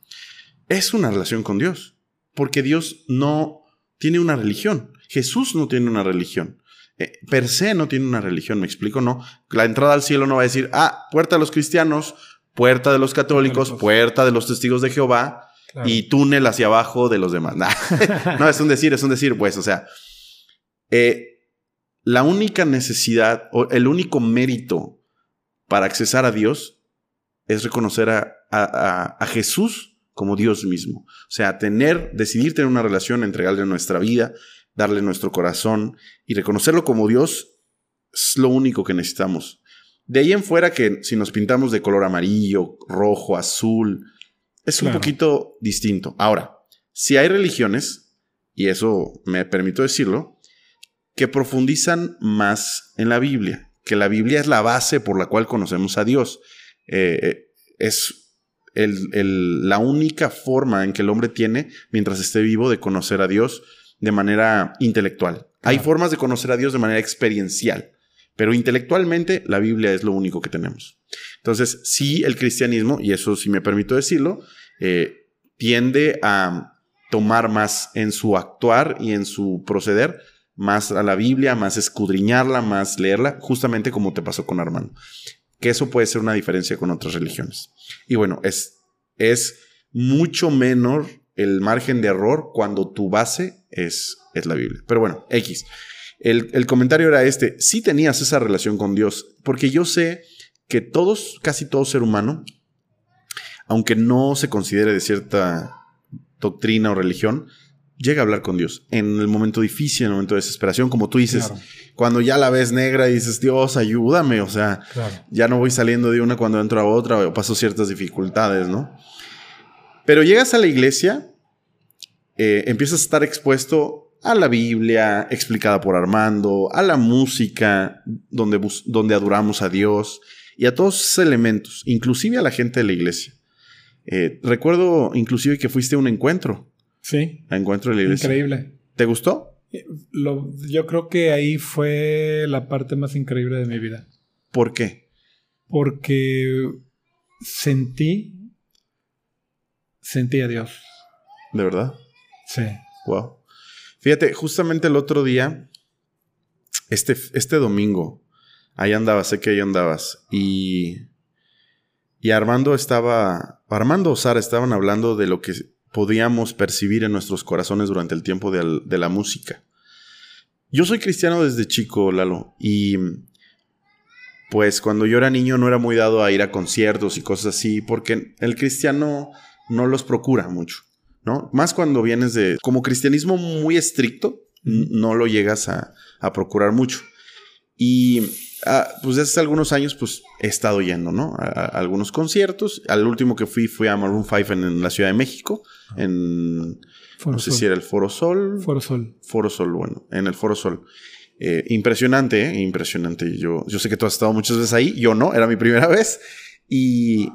es una relación con Dios, porque Dios no tiene una religión. Jesús no tiene una religión. Eh, per se no tiene una religión, me explico, no. La entrada al cielo no va a decir, ah, puerta a los cristianos, puerta de los católicos, puerta de los testigos de Jehová y túnel hacia abajo de los demás. no, es un decir, es un decir, pues, o sea, eh, la única necesidad o el único mérito para accesar a Dios es reconocer a, a, Jesús como Dios mismo. O sea, tener, decidir tener una relación, entregarle nuestra vida, darle nuestro corazón y reconocerlo como Dios es lo único que necesitamos. De ahí en fuera que si nos pintamos de color amarillo, rojo, azul, es un poquito distinto. Ahora, si hay religiones, y eso me permito decirlo, que profundizan más en la Biblia, que la Biblia es la base por la cual conocemos a Dios. Eh, eh, es la única forma en que el hombre tiene, mientras esté vivo, de conocer a Dios de manera intelectual. Hay formas de conocer a Dios de manera experiencial. Pero intelectualmente la Biblia es lo único que tenemos. Entonces, sí, el cristianismo, y eso sí me permito decirlo, eh, tiende a tomar más en su actuar y en su proceder, más a la Biblia, más escudriñarla, más leerla, justamente como te pasó con Armando. Que eso puede ser una diferencia con otras religiones. Y bueno, es, es mucho menor el margen de error cuando tu base es, es la Biblia. Pero bueno, X. El, el comentario era este, sí tenías esa relación con Dios, porque yo sé que todos, casi todo ser humano, aunque no se considere de cierta doctrina o religión, llega a hablar con Dios en el momento difícil, en el momento de desesperación, como tú dices, cuando ya la ves negra y dices, Dios, ayúdame, o sea, ya no voy saliendo de una cuando entro a otra o paso ciertas dificultades, ¿no? Pero llegas a la iglesia, eh, empiezas a estar expuesto a la Biblia explicada por Armando, a la música donde, donde adoramos a Dios y a todos esos elementos, inclusive a la gente de la iglesia. Eh, recuerdo inclusive que fuiste a un encuentro. Sí. A encuentro de la iglesia. Increíble. ¿Te gustó? Eh, yo creo que ahí fue la parte más increíble de mi vida. ¿Por qué? Porque sentí, sentí a Dios. ¿De verdad? Sí. Wow. Fíjate, justamente el otro día, este, este domingo, ahí andabas, sé que ahí andabas, y, y Armando estaba, Armando o Sara estaban hablando de lo que podíamos percibir en nuestros corazones durante el tiempo de, de la música. Yo soy cristiano desde chico, Lalo, y pues cuando yo era niño no era muy dado a ir a conciertos y cosas así, porque el cristiano no los procura mucho, ¿no? Más cuando vienes de, como cristianismo muy estricto, no lo llegas a, a procurar mucho. Y Ah, pues hace algunos años pues he estado yendo, ¿no? A, algunos conciertos. Al último que fui fui a Maroon 5 en, la Ciudad de México, en... no sé si era el Foro Sol. Foro Sol. Foro Sol, bueno, en el Foro Sol. Eh, impresionante, ¿eh? Impresionante. Yo, yo sé que tú has estado muchas veces ahí, yo no, era mi primera vez. Y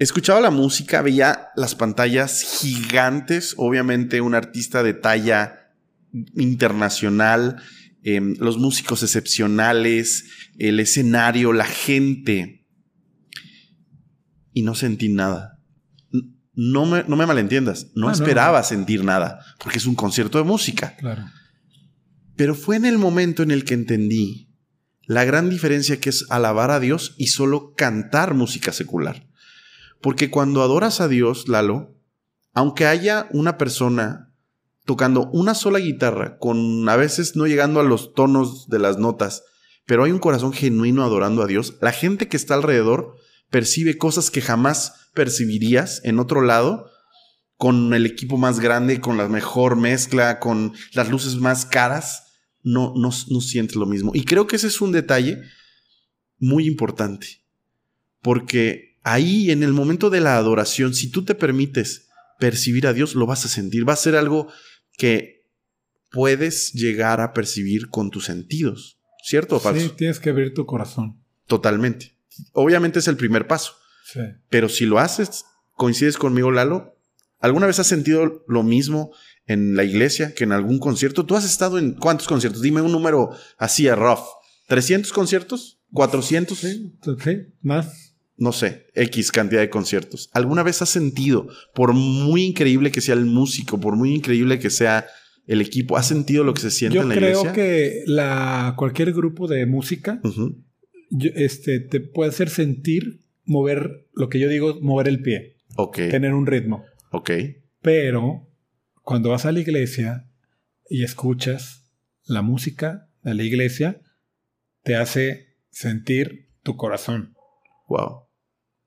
escuchaba la música, veía las pantallas gigantes, obviamente un artista de talla internacional Em, los músicos excepcionales, el escenario, la gente. Y no sentí nada. No me, no me malentiendas, no ah, esperaba sentir nada, porque es un concierto de música. Claro. Pero fue en el momento en el que entendí la gran diferencia que es alabar a Dios y solo cantar música secular. Porque cuando adoras a Dios, Lalo, aunque haya una persona tocando una sola guitarra, con a veces no llegando a los tonos de las notas, pero hay un corazón genuino adorando a Dios, la gente que está alrededor percibe cosas que jamás percibirías en otro lado, con el equipo más grande, con la mejor mezcla, con las luces más caras, no, no, no sientes lo mismo. Y creo que ese es un detalle muy importante, porque ahí en el momento de la adoración, si tú te permites percibir a Dios, lo vas a sentir, va a ser algo que puedes llegar a percibir con tus sentidos. ¿Cierto o falso? Sí, tienes que abrir tu corazón. Totalmente. Obviamente es el primer paso. Sí. Pero si lo haces, coincides conmigo, Lalo. ¿Alguna vez has sentido lo mismo en la iglesia que en algún concierto? ¿Tú has estado en cuántos conciertos? Dime un número así a rough. ¿300 conciertos? ¿400? Sí, sí, más no sé, X cantidad de conciertos. ¿Alguna vez has sentido, por muy increíble que sea el músico, por muy increíble que sea el equipo, has sentido lo que se siente en la iglesia? Yo creo que la, cualquier grupo de música este, te puede hacer sentir mover, lo que yo digo, mover el pie. Ok. Tener un ritmo. Ok. Pero cuando vas a la iglesia y escuchas la música de la iglesia, te hace sentir tu corazón. Wow.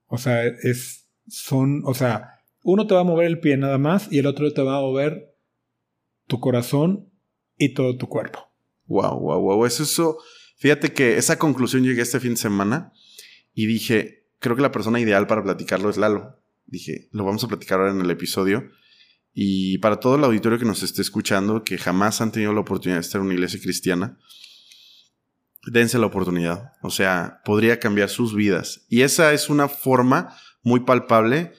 O sea, es, son, o sea, uno te va a mover el pie nada más y el otro te va a mover tu corazón y todo tu cuerpo. Wow, wow, wow. Eso, eso, fíjate que esa conclusión llegué este fin de semana y dije, creo que la persona ideal para platicarlo es Lalo. Dije, lo vamos a platicar ahora en el episodio. Y para todo el auditorio que nos esté escuchando, que jamás han tenido la oportunidad de estar en una iglesia cristiana, dense la oportunidad. O sea, podría cambiar sus vidas. Y esa es una forma muy palpable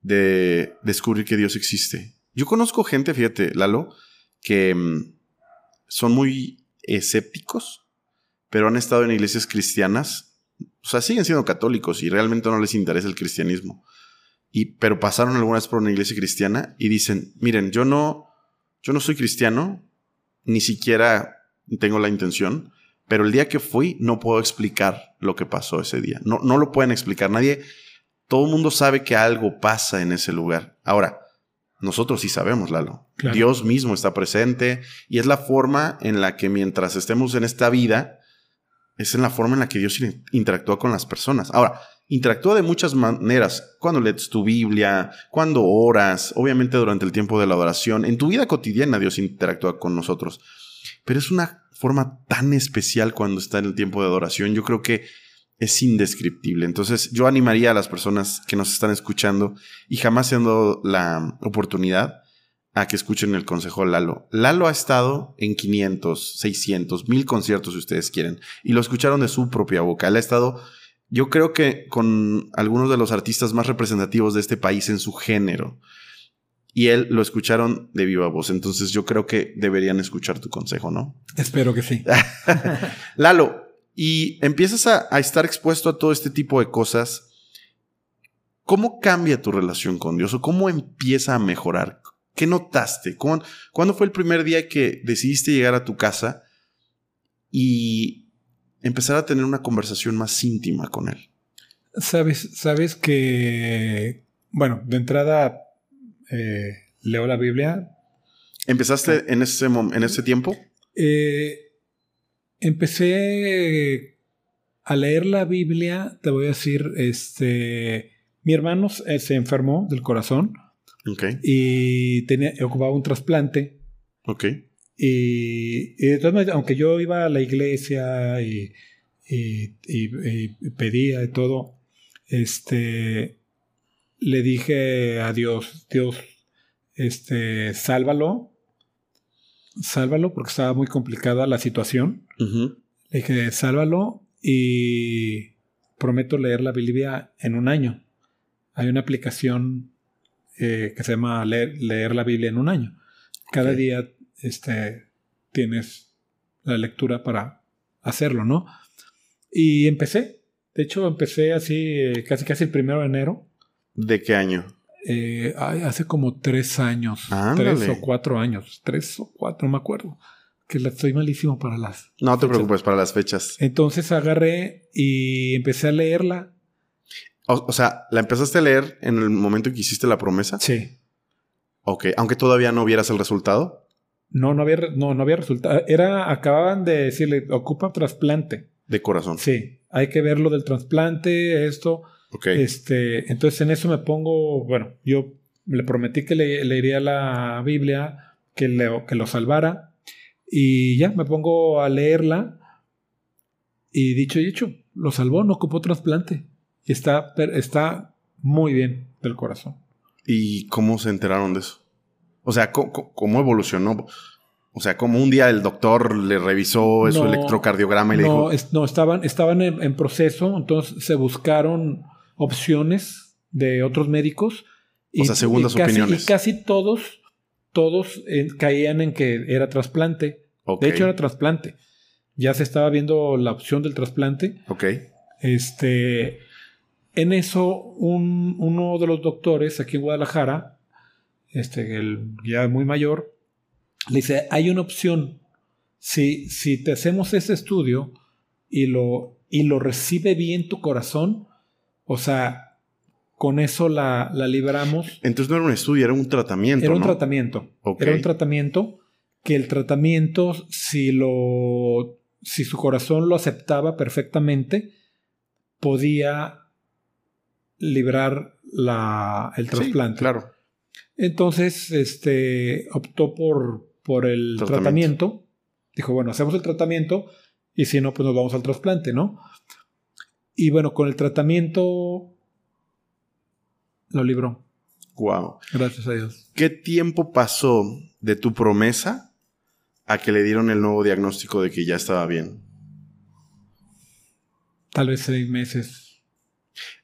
de descubrir que Dios existe. Yo conozco gente, fíjate, Lalo, que mm, son muy escépticos, pero han estado en iglesias cristianas. O sea, siguen siendo católicos y realmente no les interesa el cristianismo. Y, pero pasaron algunas por una iglesia cristiana y dicen, miren, yo no, yo no soy cristiano, ni siquiera tengo la intención, pero el día que fui no puedo explicar lo que pasó ese día. No, no lo pueden explicar. Nadie, todo el mundo sabe que algo pasa en ese lugar. Ahora, nosotros sí sabemos, Lalo. Claro. Dios mismo está presente y es la forma en la que mientras estemos en esta vida, es en la forma en la que Dios in- interactúa con las personas. Ahora, interactúa de muchas maneras. Cuando lees tu Biblia, cuando oras, obviamente durante el tiempo de la adoración, en tu vida cotidiana Dios interactúa con nosotros. Pero es una forma tan especial cuando está en el tiempo de adoración. Yo creo que es indescriptible. Entonces, yo animaría a las personas que nos están escuchando y jamás se han dado la oportunidad a que escuchen el consejo de Lalo. Lalo ha estado en 500, 600, 1000 conciertos si ustedes quieren y lo escucharon de su propia boca. Él ha estado, yo creo que con algunos de los artistas más representativos de este país en su género. Y él lo escucharon de viva voz. Entonces yo creo que deberían escuchar tu consejo, ¿no? Espero que sí. Lalo, y empiezas a, a estar expuesto a todo este tipo de cosas. ¿Cómo cambia tu relación con Dios o cómo empieza a mejorar? ¿Qué notaste? ¿Cuándo, cuándo fue el primer día que decidiste llegar a tu casa y empezar a tener una conversación más íntima con Él? Sabes, sabes que, bueno, de entrada eh, leo la Biblia. ¿Empezaste en ese, en ese tiempo? Eh, empecé a leer la Biblia, te voy a decir, este, mi hermano se enfermó del corazón Ok, y tenía, ocupaba un trasplante. ok. Y, y maneras, aunque yo iba a la iglesia y, y- y- y pedía y todo, este, le dije a Dios, Dios, este, sálvalo, sálvalo porque estaba muy complicada la situación. Le dije, sálvalo y prometo leer la Biblia en un año. Hay una aplicación eh, que se llama leer, Leer la Biblia en un año. Cada día este, tienes la lectura para hacerlo, ¿no? Y empecé. De hecho, empecé así eh, casi casi el primero de enero. ¿De qué año? Eh, hace como tres años. Ándale. Tres o cuatro años. Tres o cuatro, no me acuerdo. Que la- estoy malísimo para las No te preocupes para las fechas. entonces agarré y empecé a leerla. O, o sea, ¿la empezaste a leer en el momento en que hiciste la promesa? Sí. Ok, aunque todavía no vieras el resultado. No, no había, no, no había resultado. Era, acababan de decirle, ocupa trasplante. De corazón. Sí, hay que ver lo del trasplante, esto. Este, entonces en eso me pongo, bueno, yo le prometí que le, leería la Biblia, que, le- que lo salvara. Y ya me pongo a leerla. Y dicho y hecho, lo salvó, no ocupó trasplante. Y está, está muy bien del corazón. ¿Y cómo se enteraron de eso? O sea, ¿cómo, cómo- evolucionó? O sea, como un día el doctor le revisó su electrocardiograma y le no, dijo, es- no, estaban, estaban en, en proceso, entonces se buscaron opciones de otros médicos. O sea, segundas casi, opiniones. Y casi todos, todos eh, caían en que era trasplante. De hecho, era trasplante. Ya se estaba viendo la opción del trasplante. ok, Este, en eso, un- uno de los doctores aquí en Guadalajara, este, el ya muy mayor, le dice, hay una opción. Si, si te hacemos ese estudio y lo, y lo recibe bien tu corazón, o sea, con eso la, la libramos. Entonces no era un estudio, era un tratamiento. Era un ¿no? tratamiento. Ok. Era un tratamiento que el tratamiento, si lo, si su corazón lo aceptaba perfectamente, podía librar la, el Sí, trasplante. claro. Entonces, este, optó por, por el Tratamiento. tratamiento. Dijo, bueno, hacemos el tratamiento y si no, pues nos vamos al trasplante, ¿no? Y bueno, con el tratamiento lo libró. Wow. Gracias a Dios. ¿Qué tiempo pasó de tu promesa a que le dieron el nuevo diagnóstico de que ya estaba bien? Tal vez seis meses.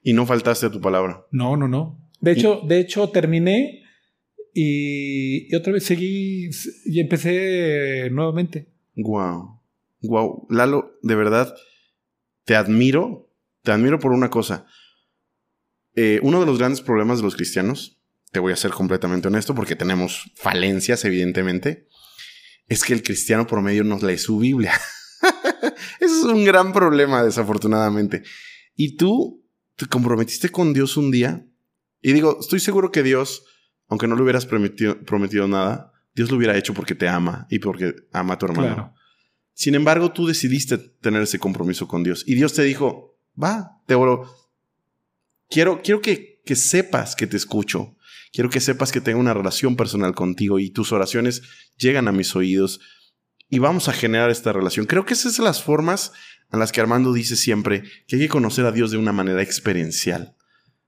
Y no faltaste a tu palabra. No, no, no. De hecho, de hecho terminé y, y otra vez seguí y empecé nuevamente. Wow. Wow. Lalo, de verdad, te admiro. Te admiro por una cosa. Eh, uno de los grandes problemas de los cristianos, te voy a ser completamente honesto porque tenemos falencias, evidentemente, es que el cristiano promedio no lee su Biblia. Eso es un gran problema, desafortunadamente. Y tú te comprometiste con Dios un día. Y digo, estoy seguro que Dios aunque no le hubieras prometido, prometido nada, Dios lo hubiera hecho porque te ama y porque ama a tu hermano. Claro. Sin embargo, tú decidiste tener ese compromiso con Dios y Dios te dijo, va, te oro. Quiero, quiero que, que sepas que te escucho. Quiero que sepas que tengo una relación personal contigo y tus oraciones llegan a mis oídos y vamos a generar esta relación. Creo que esas son las formas en las que Armando dice siempre que hay que conocer a Dios de una manera experiencial.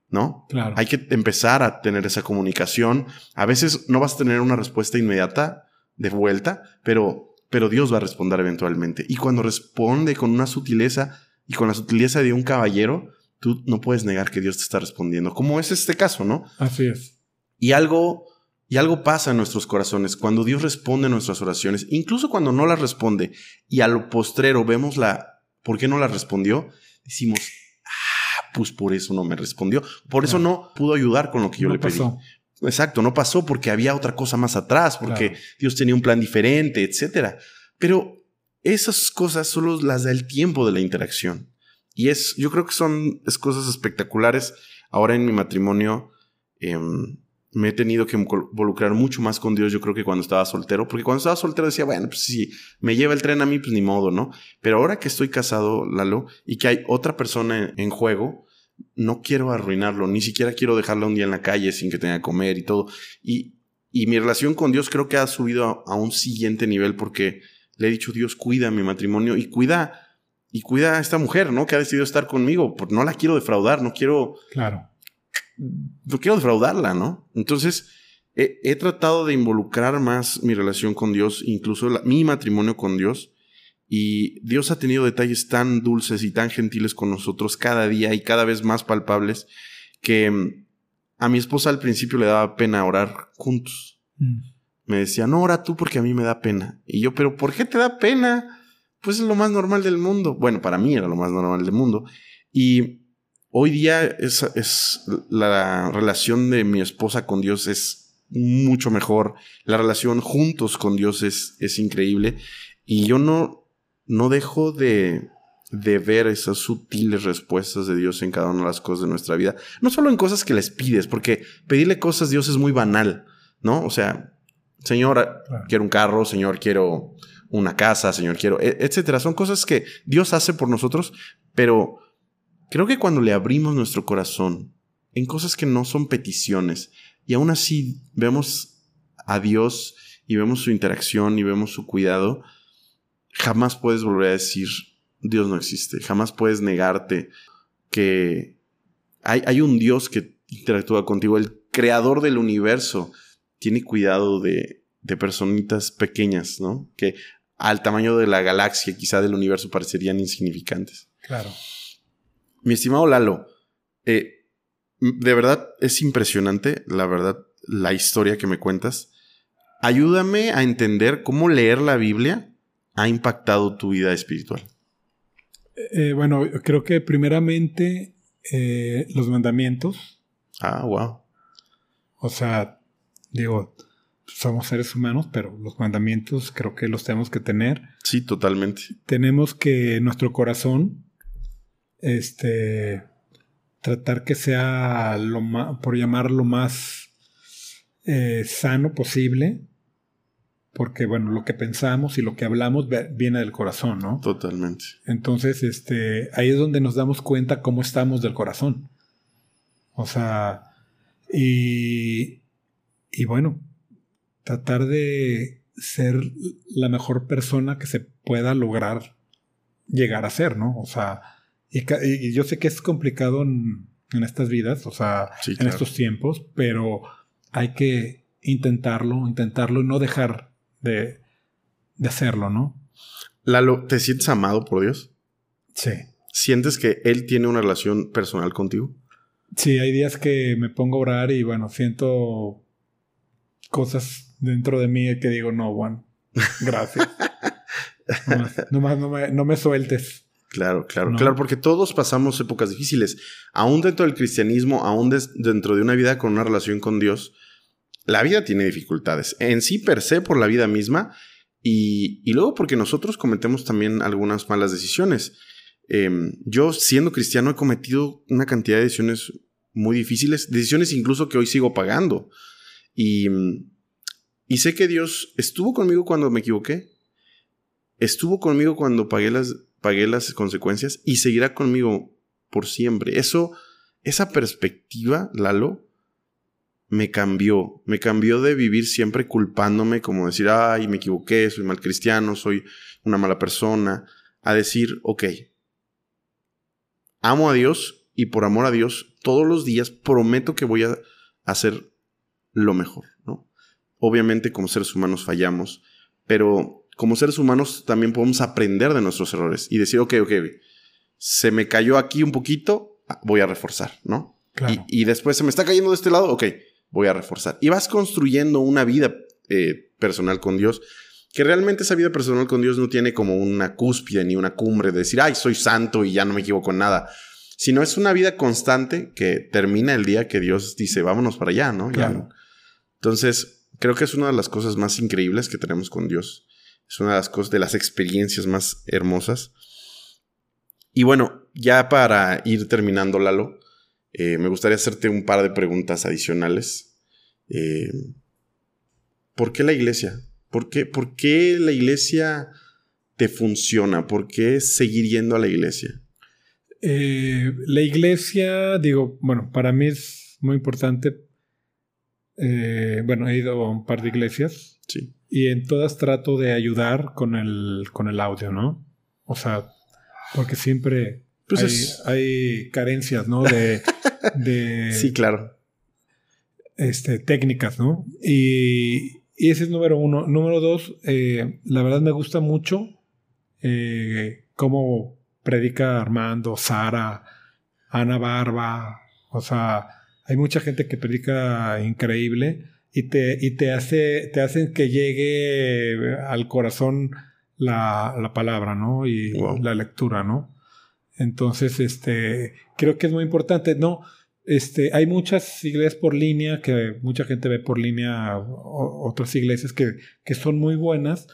¿No? Claro. Hay que empezar a tener esa comunicación. A veces no vas a tener una respuesta inmediata de vuelta, pero, pero Dios va a responder eventualmente. Y cuando responde con una sutileza y con la sutileza de un caballero, tú no puedes negar que Dios te está respondiendo, como es este caso, ¿no? Así es. Y algo, y algo pasa en nuestros corazones cuando Dios responde a nuestras oraciones, incluso cuando no las responde y a lo postrero vemos la, ¿por qué no las respondió? Decimos, ah, pues por eso no me respondió, por eso no pudo ayudar con lo que yo No le pedí. pasó. Exacto, no pasó porque había otra cosa más atrás, porque Claro. Dios tenía un plan diferente, etcétera. Pero esas cosas solo las da el tiempo de la interacción. Y es, yo creo que son es cosas espectaculares. Ahora en mi matrimonio em, me he tenido que involucrar mucho más con Dios, yo creo que cuando estaba soltero, porque cuando estaba soltero decía, bueno, pues si me lleva el tren a mí, pues ni modo, ¿no? Pero ahora que estoy casado, Lalo, y que hay otra persona en, juego, no quiero arruinarlo, ni siquiera quiero dejarla un día en la calle sin que tenga que comer y todo. Y, y mi relación con Dios creo que ha subido a un siguiente nivel porque le he dicho, Dios, cuida mi matrimonio y cuida, y cuida a esta mujer, ¿no? Que ha decidido estar conmigo, porque no la quiero defraudar, no quiero, Claro. no quiero defraudarla, ¿no? Entonces, he, he tratado de involucrar más mi relación con Dios, incluso la- mi matrimonio con Dios. Y Dios ha tenido detalles tan dulces y tan gentiles con nosotros cada día y cada vez más palpables que mm, a mi esposa al principio le daba pena orar juntos. Mm. Me decía, no, ora tú porque a mí me da pena. Y yo, pero ¿por qué te da pena? Pues es lo más normal del mundo. Bueno, para mí era lo más normal del mundo. Y hoy día es, es la relación de mi esposa con Dios es mucho mejor. La relación juntos con Dios es, es increíble. Y yo no, no dejo de, de ver esas sutiles respuestas de Dios en cada una de las cosas de nuestra vida. No solo en cosas que les pides, porque pedirle cosas a Dios es muy banal, ¿no? O sea, Señor, Claro. quiero un carro, Señor, quiero una casa, Señor, quiero, e- etcétera. Son cosas que Dios hace por nosotros, pero creo que cuando le abrimos nuestro corazón en cosas que no son peticiones y aún así vemos a Dios y vemos su interacción y vemos su cuidado, jamás puedes volver a decir Dios no existe, jamás puedes negarte que hay, hay un Dios que interactúa contigo, el creador del universo tiene cuidado de, de personitas pequeñas, ¿no? Que al tamaño de la galaxia, quizá del universo, parecerían insignificantes. Claro. Mi estimado Lalo, eh, de verdad es impresionante, la verdad, la historia que me cuentas. Ayúdame a entender cómo leer la Biblia ha impactado tu vida espiritual. Eh, bueno, creo que primeramente eh, los mandamientos, Ah, wow. o sea, digo, somos seres humanos, pero los mandamientos creo que los tenemos que tener. Sí, totalmente. Tenemos que nuestro corazón, este, tratar que sea lo más, por llamarlo más eh, sano posible, porque bueno, lo que pensamos y lo que hablamos viene del corazón, ¿no? Totalmente. Entonces, este, ahí es donde nos damos cuenta cómo estamos del corazón. O sea, y, y bueno, tratar de ser la mejor persona que se pueda lograr llegar a ser, ¿no? O sea, y, yo sé que es complicado en, en estas vidas, o sea, Sí, en claro. estos tiempos, pero hay que intentarlo, intentarlo y no dejar de, de hacerlo, ¿no? Lalo, ¿te sientes amado por Dios? Sí. ¿Sientes que Él tiene una relación personal contigo? Sí, hay días que me pongo a orar y bueno, siento cosas dentro de mí que digo, no, Juan, gracias. nomás, nomás no, me, no me sueltes. Claro, claro, No. claro, porque todos pasamos épocas difíciles. Aún dentro del cristianismo, aún des- dentro de una vida con una relación con Dios, la vida tiene dificultades. En sí, per se, por la vida misma, y, y luego porque nosotros cometemos también algunas malas decisiones. Em, yo, siendo cristiano, he cometido una cantidad de decisiones muy difíciles, decisiones incluso que hoy sigo pagando. Y, y sé que Dios estuvo conmigo cuando me equivoqué, estuvo conmigo cuando pagué las, pagué las consecuencias y seguirá conmigo por siempre. Eso, esa perspectiva, Lalo, me cambió. Me cambió de vivir siempre culpándome, como decir, ay, me equivoqué, soy mal cristiano, soy una mala persona, a decir, ok, amo a Dios y por amor a Dios, todos los días prometo que voy a hacer lo mejor, ¿no? Obviamente como seres humanos fallamos, pero como seres humanos también podemos aprender de nuestros errores y decir, ok, ok, se me cayó aquí un poquito, voy a reforzar, ¿no? Y, y, después se me está cayendo de este lado, ok, voy a reforzar. Y vas construyendo una vida eh, personal con Dios, que realmente esa vida personal con Dios no tiene como una cúspide ni una cumbre de decir, ay, soy santo y ya no me equivoco en nada, sino es una vida constante que termina el día que Dios dice, vámonos para allá, ¿no? Entonces, creo que es una de las cosas más increíbles que tenemos con Dios. Es una de las cosas, de las experiencias más hermosas. Y bueno, ya para ir terminando, Lalo, eh, me gustaría hacerte un par de preguntas adicionales. Eh, ¿Por qué la iglesia? ¿Por qué, ¿Por qué la iglesia te funciona? ¿Por qué seguir yendo a la iglesia? Eh, la iglesia, digo, bueno, para mí es muy importante. Bueno, he ido a un par de iglesias. Sí. Y en todas trato de ayudar con el, con el audio, ¿no? O sea, porque siempre pues hay, carencias, ¿no? De, sí, claro. Este, técnicas, ¿no? Y, ese es número uno. Número dos, eh, la verdad me gusta mucho eh, cómo predica Armando, Sara, Ana Barba. O sea, hay mucha gente que predica increíble y te, y te hace, te hacen que llegue al corazón la, la palabra, ¿no? Y la lectura, ¿no? Entonces, este, creo que es muy importante. No, este, hay muchas iglesias por línea que mucha gente ve por línea, otras iglesias que, que son muy buenas,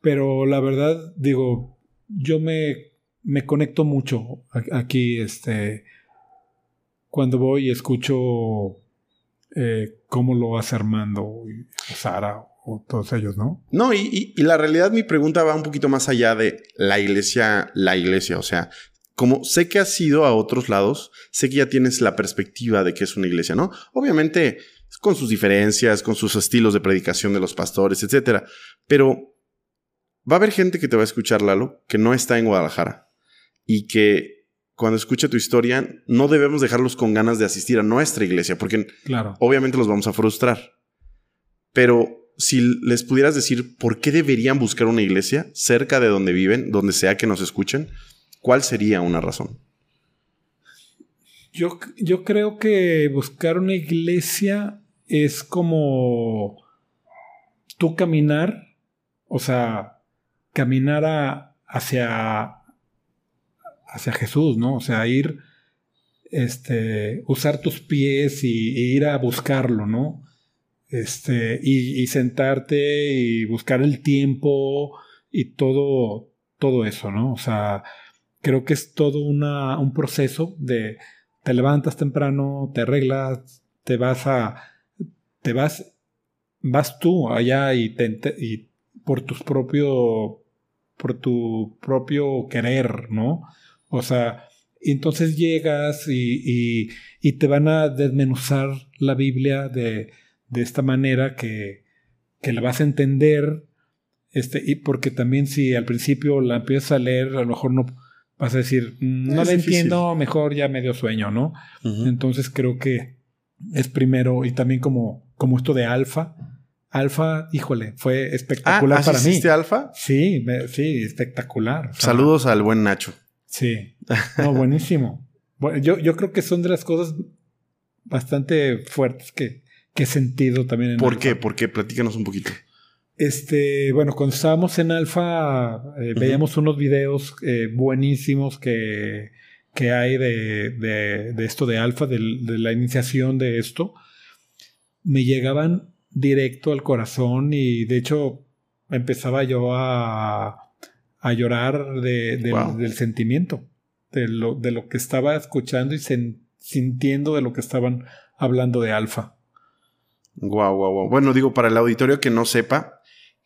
pero la verdad, digo, yo me, me conecto mucho aquí, este, cuando voy y escucho eh, cómo lo hace Armando y Sara o todos ellos, ¿no? No, y, y, la realidad mi pregunta va un poquito más allá de la iglesia, la iglesia, o sea, como sé que has ido a otros lados, sé que ya tienes la perspectiva de que es una iglesia, ¿no? Obviamente con sus diferencias, con sus estilos de predicación de los pastores, etcétera. Pero va a haber gente que te va a escuchar, Lalo, que no está en Guadalajara y que cuando escuche tu historia no debemos dejarlos con ganas de asistir a nuestra iglesia, porque claro. obviamente los vamos a frustrar. Pero si les pudieras decir por qué deberían buscar una iglesia cerca de donde viven, donde sea que nos escuchen, ¿Cuál sería una razón? Yo, yo creo que buscar una iglesia es como tú caminar, o sea, caminar hacia, hacia Jesús, ¿no? O sea, ir, este, usar tus pies y, ir a buscarlo, ¿no? Este, y, sentarte y buscar el tiempo y todo, todo eso, ¿no? O sea, creo que es todo una, un proceso de te levantas temprano, te arreglas, te vas a, te vas, vas tú allá y, te, y por tus propio, por tu propio querer, ¿no? O sea, entonces llegas y, y, y, te van a desmenuzar la Biblia de, de esta manera que, que la vas a entender, este, y porque también si al principio la empiezas a leer, a lo mejor no, vas a decir, mm, no la entiendo, mejor ya medio sueño, ¿no? Entonces creo que es primero, y también como, como esto de alfa. Alfa, híjole, fue espectacular ah, para mí. alfa? Sí, sí, espectacular. Saludos al buen Nacho. Sí, no, buenísimo. yo, yo creo que son de las cosas bastante fuertes que, que he sentido también en ¿Por qué? ¿Por qué? Platícanos un poquito. Este, bueno, cuando estábamos en Alfa, eh, veíamos unos videos eh, buenísimos que, que hay de, de, esto de Alfa, de, la iniciación de esto. Me llegaban directo al corazón y de hecho empezaba yo a, a llorar de, del sentimiento, de lo, de lo que estaba escuchando y sintiendo de lo que estaban hablando de Alfa. Guau, guau, guau. Bueno, digo, para el auditorio que no sepa,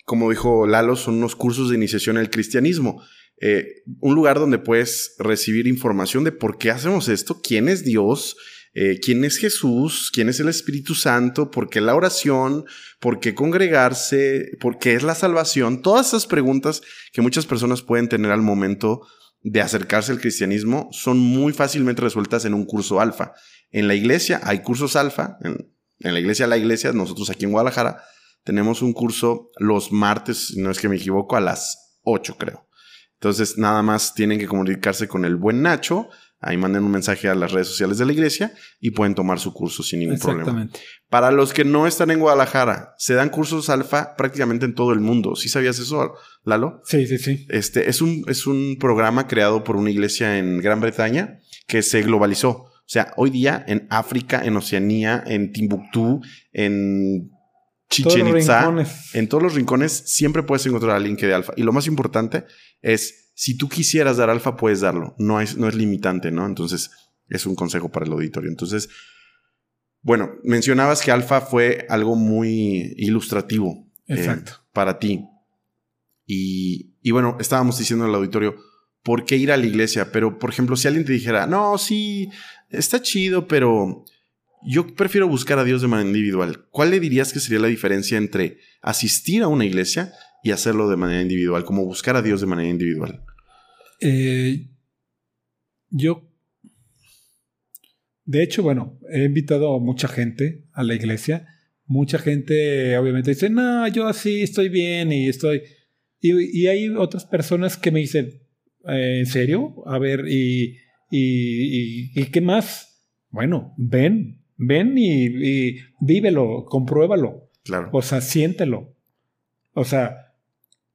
como dijo Lalo, son unos cursos de iniciación al cristianismo. Eh, un lugar donde puedes recibir información de por qué hacemos esto, quién es Dios, eh, quién es Jesús, quién es el Espíritu Santo, por qué la oración, por qué congregarse, por qué es la salvación. Todas esas preguntas que muchas personas pueden tener al momento de acercarse al cristianismo son muy fácilmente resueltas en un curso alfa. En la iglesia hay cursos alfa, en, la iglesia la iglesia, nosotros aquí en Guadalajara tenemos un curso los martes, no es que me equivoco, a las 8 creo. Entonces nada más tienen que comunicarse con el buen Nacho, ahí manden un mensaje a las redes sociales de la iglesia y pueden tomar su curso sin ningún problema. Para los que no están en Guadalajara, se dan cursos alfa prácticamente en todo el mundo. ¿Sí sabías eso, Lalo? Sí, sí, sí. Este es un, es un programa creado por una iglesia en Gran Bretaña que se globalizó. O sea, hoy día en África, en Oceanía, en Timbuktu, en Chichen Itza, en todos los rincones siempre puedes encontrar al link de alfa. Y lo más importante es, si tú quisieras dar alfa, puedes darlo. No es, no es limitante, ¿no? Entonces, es un consejo para el auditorio. Entonces, bueno, mencionabas que alfa fue algo muy ilustrativo eh, para ti. Y, y bueno, estábamos diciendo al auditorio, ¿por qué ir a la iglesia? Pero, por ejemplo, si alguien te dijera, no, sí, está chido, pero yo prefiero buscar a Dios de manera individual. ¿Cuál le dirías que sería la diferencia entre asistir a una iglesia y hacerlo de manera individual, como buscar a Dios de manera individual? Eh, yo, de hecho, bueno, he invitado a mucha gente a la iglesia. Mucha gente obviamente dice, no, yo así estoy bien y estoy... Y, hay otras personas que me dicen, eh, ¿en serio? A ver, ¿y, y, y qué más? Bueno, ven, ven y, y, vívelo, compruébalo. Claro. O sea, siéntelo. O sea,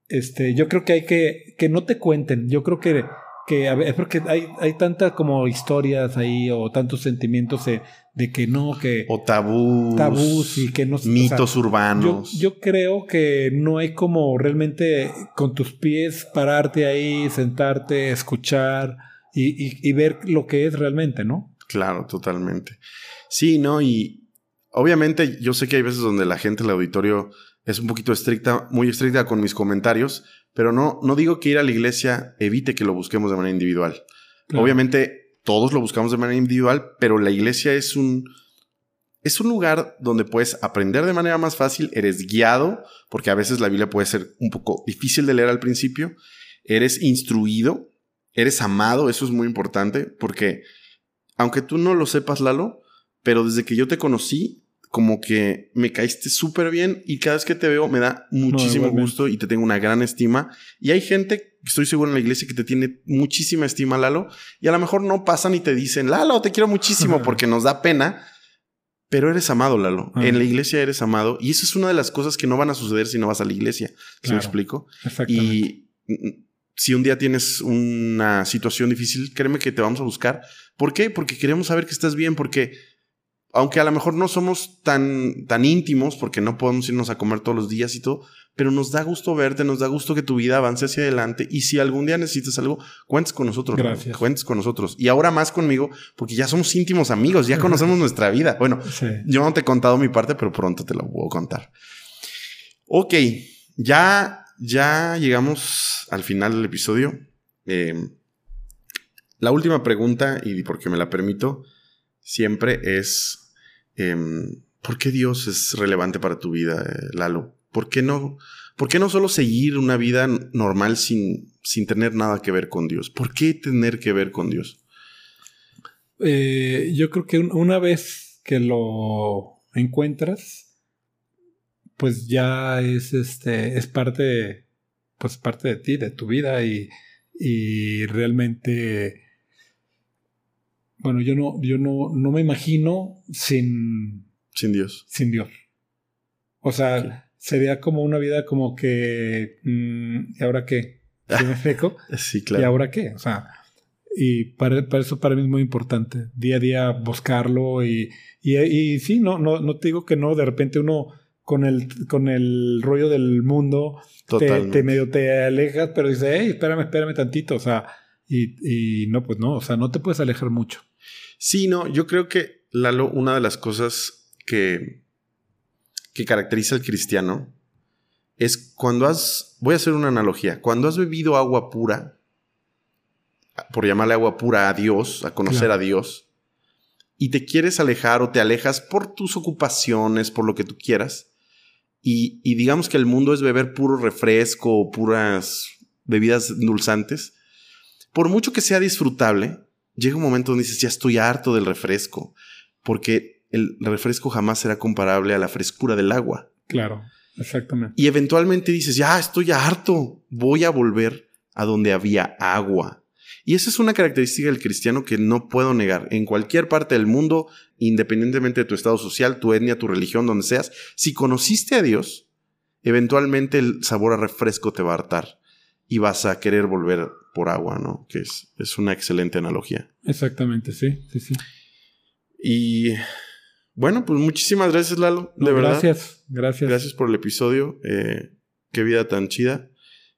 este, yo creo que hay que, que no te cuenten. Yo creo que, que es porque hay, hay tantas como historias ahí o tantos sentimientos de, de que no, que... O tabús. Tabús y que no... Mitos urbanos. Yo, yo creo que no hay como realmente con tus pies pararte ahí, sentarte, escuchar y, y, y ver lo que es realmente, ¿no? Claro, totalmente. Sí, ¿no? Y obviamente yo sé que hay veces donde la gente, el auditorio, es un poquito estricta, muy estricta con mis comentarios, pero no, no digo que ir a la iglesia evite que lo busquemos de manera individual. Obviamente todos lo buscamos de manera individual, pero la iglesia es un, es un lugar donde puedes aprender de manera más fácil, eres guiado, porque a veces la Biblia puede ser un poco difícil de leer al principio, eres instruido, eres amado, eso es muy importante, porque aunque tú no lo sepas, Lalo, pero desde que yo te conocí, como que me caíste súper bien y cada vez que te veo me da muchísimo gusto y te tengo una gran estima. Y hay gente, estoy seguro en la iglesia, que te tiene muchísima estima, Lalo, y a lo mejor no pasan y te dicen, Lalo, te quiero muchísimo porque nos da pena. Pero eres amado, Lalo. En la iglesia eres amado. Y eso es una de las cosas que no van a suceder si no vas a la iglesia. ¿Se me explico? Y si un día tienes una situación difícil, créeme que te vamos a buscar. ¿Por qué? Porque queremos saber que estás bien, porque aunque a lo mejor no somos tan, tan íntimos, porque no podemos irnos a comer todos los días y todo, pero nos da gusto verte, nos da gusto que tu vida avance hacia adelante. Y si algún día necesitas algo, cuentes con nosotros. Gracias. Cuentes con nosotros. Y ahora más conmigo, porque ya somos íntimos amigos, ya conocemos nuestra vida. Bueno, yo no te he contado mi parte, pero pronto te lo puedo contar. Ok, ya, ya llegamos al final del episodio. Eh, la última pregunta, y porque me la permito, siempre es, em, ¿por qué Dios es relevante para tu vida, eh, Lalo? ¿Por qué no, por qué no solo seguir una vida normal sin, sin tener nada que ver con Dios? ¿Por qué tener que ver con Dios? Eh, yo creo que una vez que lo encuentras, pues ya es este, es parte, pues parte de ti, de tu vida y, y realmente bueno, yo no, yo no, no me imagino sin. Sin Dios. Sin Dios. O sea, sería como una vida como que. Mm, ¿Y ahora qué? ¿Sí me explico? sí, claro. ¿Y ahora qué? O sea, y para, eso para mí es muy importante. Día a día buscarlo y, y, y sí, no, no, no te digo que no, de repente uno con el, con el rollo del mundo te, te, medio te alejas, pero dice, hey, espérame, espérame tantito. O sea, y, y no, pues no, o sea, no te puedes alejar mucho. Sí, no, yo creo que, Lalo, una de las cosas que, que caracteriza al cristiano es cuando has, voy a hacer una analogía, cuando has bebido agua pura, por llamarle agua pura a Dios, a conocer a Dios, y te quieres alejar o te alejas por tus ocupaciones, por lo que tú quieras, y, y digamos que el mundo es beber puro refresco o puras bebidas endulzantes, por mucho que sea disfrutable, llega un momento donde dices, ya estoy harto del refresco, porque el refresco jamás será comparable a la frescura del agua. Claro, exactamente. Y eventualmente dices, ya estoy harto, voy a volver a donde había agua. Y esa es una característica del cristiano que no puedo negar. En cualquier parte del mundo, independientemente de tu estado social, tu etnia, tu religión, donde seas, si conociste a Dios, eventualmente el sabor a refresco te va a hartar y vas a querer volver por agua, ¿no? Que es, es una excelente analogía. Exactamente, sí, sí, sí. Y bueno, pues muchísimas gracias, Lalo. De verdad. Gracias, gracias. Gracias por el episodio. Eh, qué vida tan chida,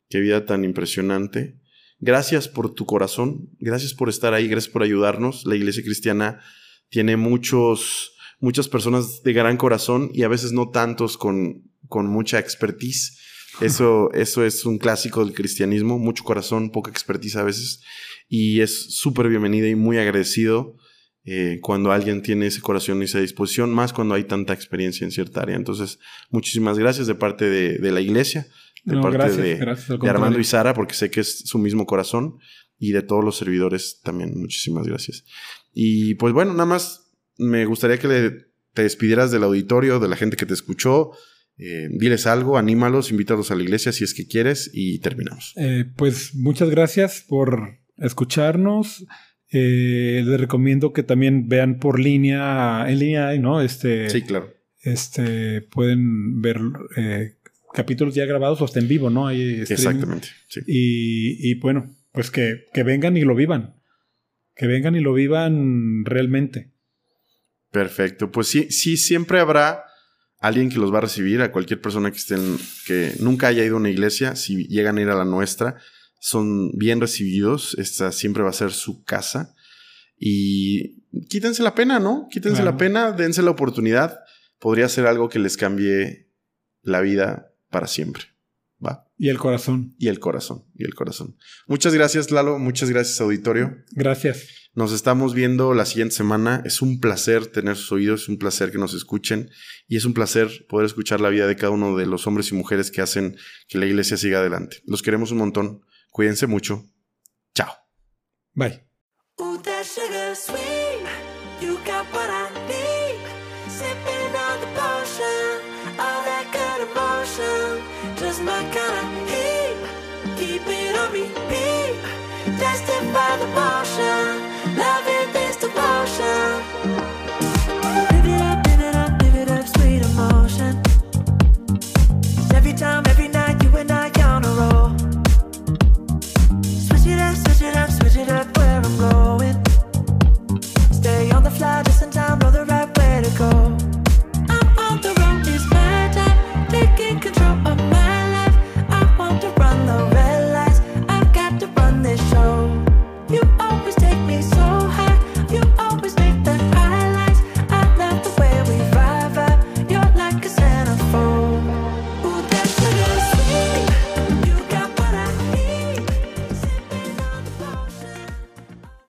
qué vida tan impresionante. Gracias por tu corazón, gracias por estar ahí, gracias por ayudarnos. La iglesia cristiana tiene muchos, muchas personas de gran corazón y a veces no tantos con, con mucha expertise. Eso, eso es un clásico del cristianismo, mucho corazón, poca expertise a veces. Y es súper bienvenida y muy agradecido eh, cuando alguien tiene ese corazón y esa disposición, más cuando hay tanta experiencia en cierta área. Entonces, muchísimas gracias de parte de, de la iglesia de parte de, Armando y Sara, porque sé que es su mismo corazón, y de todos los servidores también. Muchísimas gracias. Y pues bueno, nada más me gustaría que te despidieras del auditorio, de la gente que te escuchó. Eh, diles algo, anímalos, invítalos a la iglesia si es que quieres y terminamos. Eh, pues muchas gracias por escucharnos. Eh, les recomiendo que también vean por línea, en línea, ¿no? Este, sí, claro. Este, pueden ver capítulos ya grabados o hasta en vivo, ¿no? Hay Exactamente. Sí. Y, bueno, pues que, que, vengan y lo vivan. Que vengan y lo vivan realmente. Perfecto. Pues sí, sí, siempre habrá alguien que los va a recibir, a cualquier persona que estén, que nunca haya ido a una iglesia, si llegan a ir a la nuestra, son bien recibidos. Esta siempre va a ser su casa. Y quítense la pena, ¿no? Quítense la pena, dense la oportunidad. Podría ser algo que les cambie la vida para siempre. ¿Va? Y el corazón. Y el corazón, y el corazón. Muchas gracias, Lalo. Muchas gracias, auditorio. Gracias. Nos estamos viendo la siguiente semana. Es un placer tener sus oídos, es un placer que nos escuchen y es un placer poder escuchar la vida de cada uno de los hombres y mujeres que hacen que la iglesia siga adelante. Los queremos un montón. Cuídense mucho. Chao. Bye. 大声